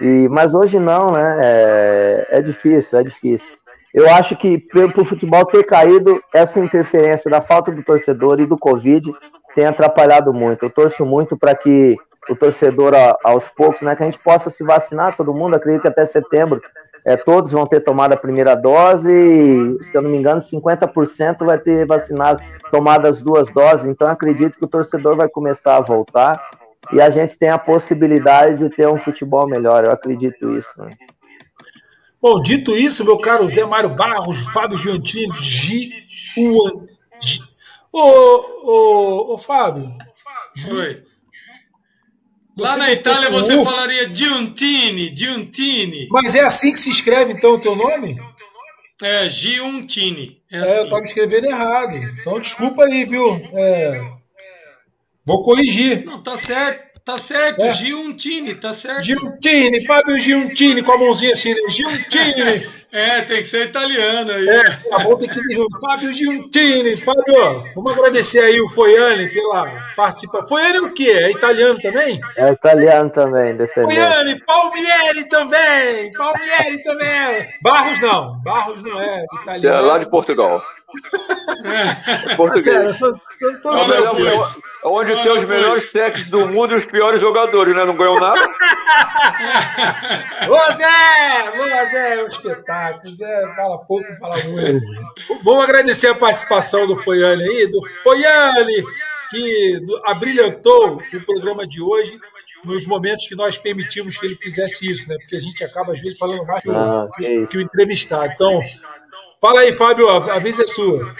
e, mas hoje não, né? É, é difícil, é difícil. Eu acho que para o futebol ter caído, essa interferência da falta do torcedor e do Covid tem atrapalhado muito. Eu torço muito para que o torcedor, aos poucos, né, que a gente possa se vacinar, todo mundo, acredito que até setembro é, todos vão ter tomado a primeira dose, e, se eu não me engano, 50% vai ter vacinado, tomado as duas doses, então acredito que o torcedor vai começar a voltar e a gente tem a possibilidade de ter um futebol melhor, eu acredito isso. Né? Bom, dito isso, meu caro Zé Mário Barros, Fábio Giantini, G. Ô, ô, ô, Fábio. Oi. Lá na Itália você U. falaria Giuntini, Giuntini. Mas é assim que se escreve então o teu nome? É, Giuntini. É, assim. é eu estava escrevendo errado. Então desculpa aí, viu? É... Vou corrigir. Não, tá certo. Tá certo, é. Giuntini, tá certo. Giuntini, Fábio Giuntini, com a mãozinha assim, né? Giuntini. é, tem que ser italiano aí. É, tá bom, tem que Fábio Giuntini. Fábio, vamos agradecer aí o Foiane pela participação. Foiane o quê? É italiano também? É italiano também, descendente. Foiane, Palmieri também, Palmieri também. Barros não, Barros não é italiano. É lá de Portugal. É. Português. Sério, eu tô é onde tem os melhores técnicos do mundo e os piores jogadores, né? Não ganham nada. Ô Zé! Ô Zé, é um espetáculo. Zé fala pouco, fala muito. Vamos agradecer a participação do Foiane aí, do Foiane, que abrilhantou o programa de hoje nos momentos que nós permitimos que ele fizesse isso, né? Porque a gente acaba, às vezes, falando mais que o, ah, que, que o entrevistado. Então, fala aí, Fábio, a vez é sua.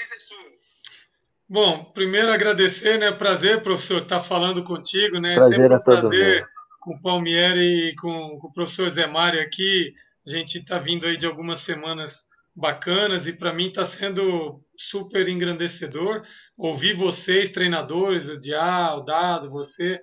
Bom, primeiro agradecer, né? Prazer, professor, estar falando contigo, né? Prazer Sempre um prazer com o Palmieri e com, com o professor Zé Mário aqui. A gente está vindo aí de algumas semanas bacanas e para mim está sendo super engrandecedor ouvir vocês, treinadores, o Diá, o Dado, você.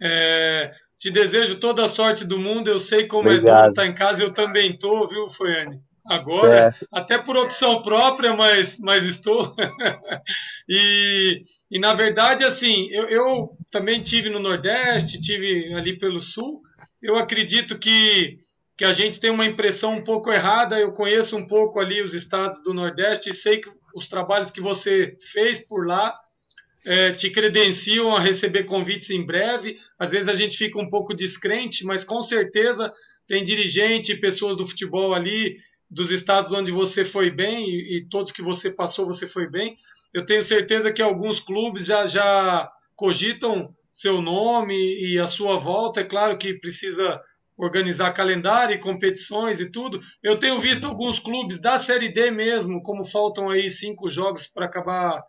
É, te desejo toda a sorte do mundo. Eu sei como Obrigado. é duro estar em casa, eu também estou, viu, Foiane? Agora, certo. até por opção própria, mas, mas estou. e, e, na verdade, assim, eu, eu também tive no Nordeste, tive ali pelo Sul. Eu acredito que, que a gente tem uma impressão um pouco errada. Eu conheço um pouco ali os estados do Nordeste e sei que os trabalhos que você fez por lá é, te credenciam a receber convites em breve. Às vezes a gente fica um pouco descrente, mas com certeza tem dirigente, pessoas do futebol ali dos estados onde você foi bem e, e, todos que você passou você foi bem. Eu tenho certeza que alguns clubes já, já cogitam seu nome e a sua volta. É claro que precisa organizar calendário e competições e tudo. Eu tenho visto alguns clubes da Série D mesmo, como faltam aí cinco jogos para acabar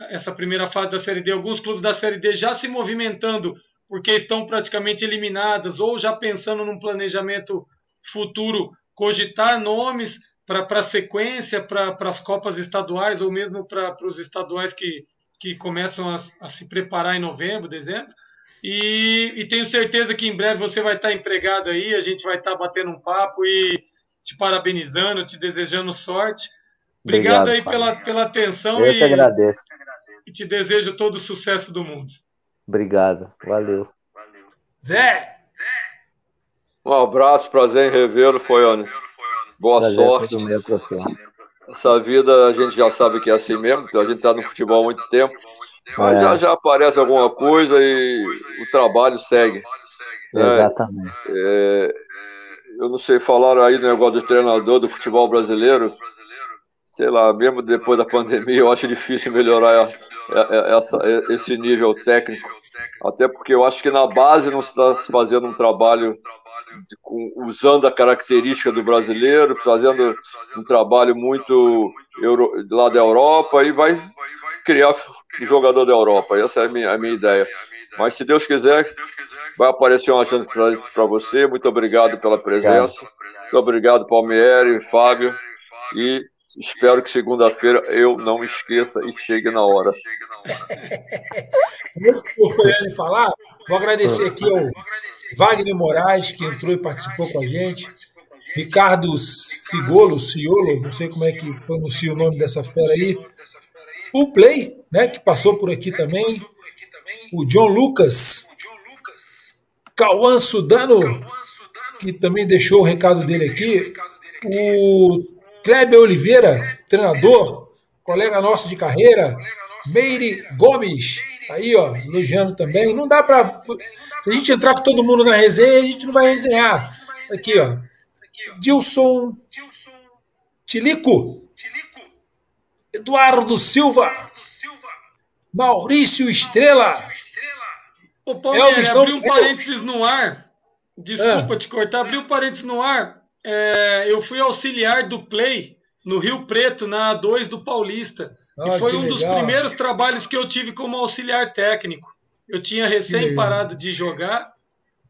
essa primeira fase da Série D, alguns clubes da Série D já se movimentando porque estão praticamente eliminadas ou já pensando num planejamento futuro cogitar nomes para a sequência, para as Copas estaduais ou mesmo para os estaduais que, que começam a, a, se preparar em novembro, dezembro. E, e, tenho certeza que em breve você vai estar empregado aí, a gente vai estar batendo um papo e te parabenizando, te desejando sorte. Obrigado, Obrigado aí pela, pela atenção. Eu e, que agradeço. E te desejo todo o sucesso do mundo. Obrigado, valeu. Zé, um abraço, prazer em revê-lo, Foianes. Boa prazer, sorte. Meu, Essa vida a gente já sabe que é assim mesmo, a gente está no futebol há muito tempo. Mas é. já, já aparece alguma coisa e o trabalho segue. Né? Exatamente. É, eu não sei, falaram aí do negócio do treinador do futebol brasileiro. Sei lá, mesmo depois da pandemia, eu acho difícil melhorar essa, esse nível técnico. Até porque eu acho que na base não está se fazendo um trabalho usando a característica do brasileiro, fazendo um trabalho muito euro, lá da Europa e vai criar jogador da Europa. Essa é a minha, a minha ideia. Mas se Deus quiser, vai aparecer uma chance para você. Muito obrigado pela presença. Muito obrigado, Palmieri, Fábio. E Espero que segunda-feira eu não esqueça e chegue na hora. Antes do falar, vou agradecer aqui ao Wagner Moraes, que entrou e participou com a gente. Ricardo Cigolo, Ciolo, não sei como é que pronuncia o nome dessa fera aí. O Play, né, que passou por aqui também. O John Lucas. Cauã Sudano, que também deixou o recado dele aqui. O Kleber Oliveira, treinador, colega nosso de carreira. Meire Gomes, aí, ó, elogiando também. Não dá para. Se a gente entrar com todo mundo na resenha, a gente não vai resenhar. Aqui, ó. Dilson Tilico. Eduardo Silva. Maurício Estrela. Ô, Palmeiras, abri um parênteses no ar. Desculpa ah. te cortar, abri um parênteses no ar. É, eu fui auxiliar do Play no Rio Preto, na A2 do Paulista. Ah, e foi um legal. dos primeiros trabalhos que eu tive como auxiliar técnico. Eu tinha recém parado de jogar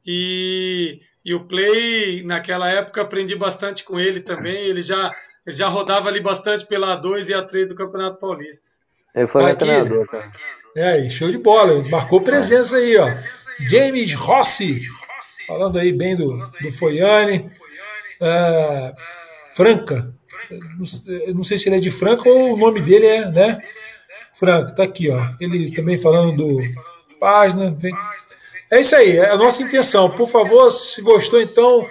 e, e o Play, naquela época, aprendi bastante com ele também. Ele já, ele já rodava ali bastante pela A2 e A3 do Campeonato Paulista. Ele foi meu treinador também. É, show de bola. Marcou presença aí, ó. James Rossi, falando aí bem do, do Foiane. Uh, Franca, não sei se ele é de Franca ou o nome dele é, né? Franca, tá aqui, ó. Ele também falando do página. Vem. É isso aí, é a nossa intenção. Por favor, se gostou, então,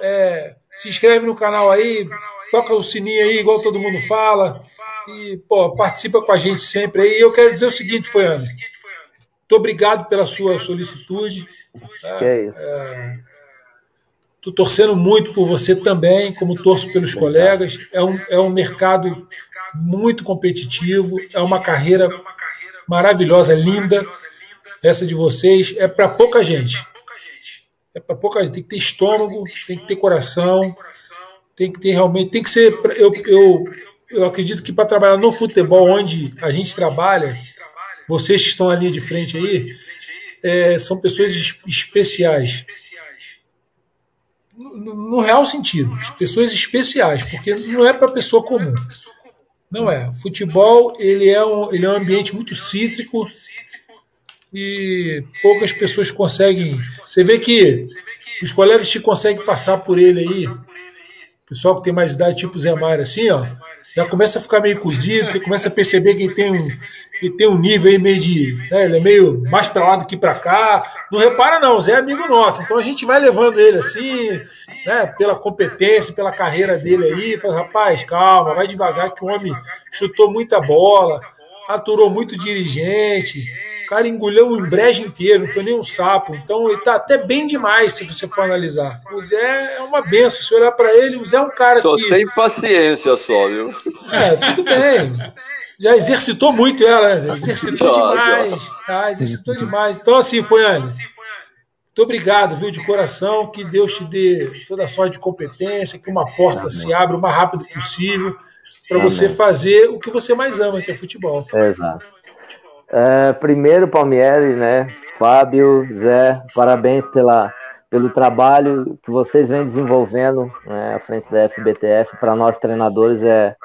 é, se inscreve no canal aí, toca o sininho aí, igual todo mundo fala. E, pô, participa com a gente sempre aí. Eu quero dizer o seguinte, Foiano. Muito obrigado pela sua solicitude. Tá? É, é Estou torcendo muito por você também, como torço pelos colegas. É um, é um mercado muito competitivo, é uma carreira maravilhosa, linda. Essa de vocês é para pouca gente. É para pouca gente. Tem que ter estômago, tem que ter coração, tem que ter realmente. Tem que ser. Eu, eu, eu acredito que para trabalhar no futebol, onde a gente trabalha, vocês que estão ali de frente aí, é, são pessoas especiais no, real sentido, pessoas especiais, porque não é para pessoa comum. Não é. Futebol ele é, um, ele é um ambiente muito cítrico e poucas pessoas conseguem. Você vê que os colegas te conseguem passar por ele aí. Pessoal que tem mais idade, tipo Zé Mário, assim, ó, já começa a ficar meio cozido, você começa a perceber que tem um, ele tem um nível aí meio de. Né, ele é meio mais para lá do que para cá. Não repara, não, Zé é amigo nosso. Então a gente vai levando ele assim, né, pela competência, pela carreira dele aí. Fala, rapaz, calma, vai devagar, que o homem chutou muita bola, aturou muito dirigente. O cara engoliu um brejo inteiro, não foi nem um sapo. Então ele tá até bem demais se você for analisar. O Zé é uma benção. Se olhar para ele, o Zé é um cara Tô que. sem paciência só, viu? É, tudo bem já exercitou muito ela, né? exercitou demais. Ah, exercitou demais. Então, assim, foi, Anne. Muito obrigado, viu, de coração. Que Deus te dê toda a sorte de competência, que uma porta Amém. se abra o mais rápido possível para você fazer o que você mais ama, que é futebol. Exato. É, primeiro, Palmieri, né? Fábio, Zé, parabéns pela, pelo trabalho que vocês vêm desenvolvendo né, à frente da FBTF. Para nós treinadores é,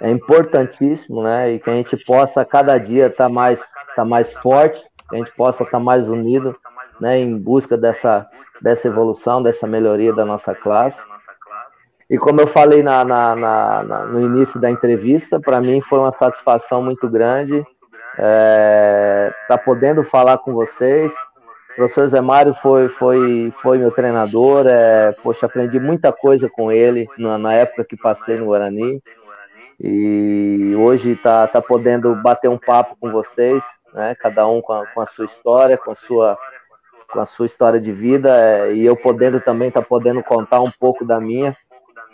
é importantíssimo, né? E que a gente possa cada dia estar tá mais, tá mais forte, que a gente possa estar tá mais unido, né? Em busca dessa, dessa evolução, dessa melhoria da nossa classe. E como eu falei na, na, na, no início da entrevista, para mim foi uma satisfação muito grande é, tá podendo falar com vocês. O professor Zé Mário foi, foi, foi meu treinador, é, poxa, aprendi muita coisa com ele na, na época que passei no Guarani e hoje está tá podendo bater um papo com vocês, né? Cada um com a, com a sua história, com a sua com a sua história de vida é, e eu podendo também tá podendo contar um pouco da minha.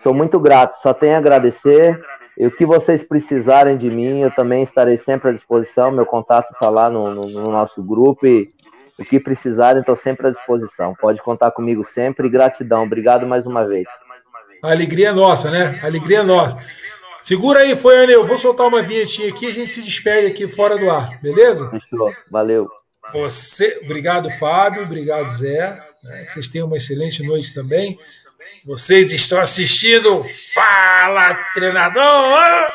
Sou muito grato, só tenho a agradecer. E o que vocês precisarem de mim, eu também estarei sempre à disposição. Meu contato está lá no, no, no, nosso grupo e o que precisarem, estou sempre à disposição. Pode contar comigo sempre. Gratidão, obrigado mais uma vez. A alegria é nossa, né? A alegria é nossa. Segura aí, foi, Eu vou soltar uma vinhetinha aqui e a gente se despede aqui fora do ar, beleza? Fechou. Valeu. Você, obrigado, Fábio. Obrigado, Zé. Né, que vocês tenham uma excelente noite também. Vocês estão assistindo? Fala, treinador!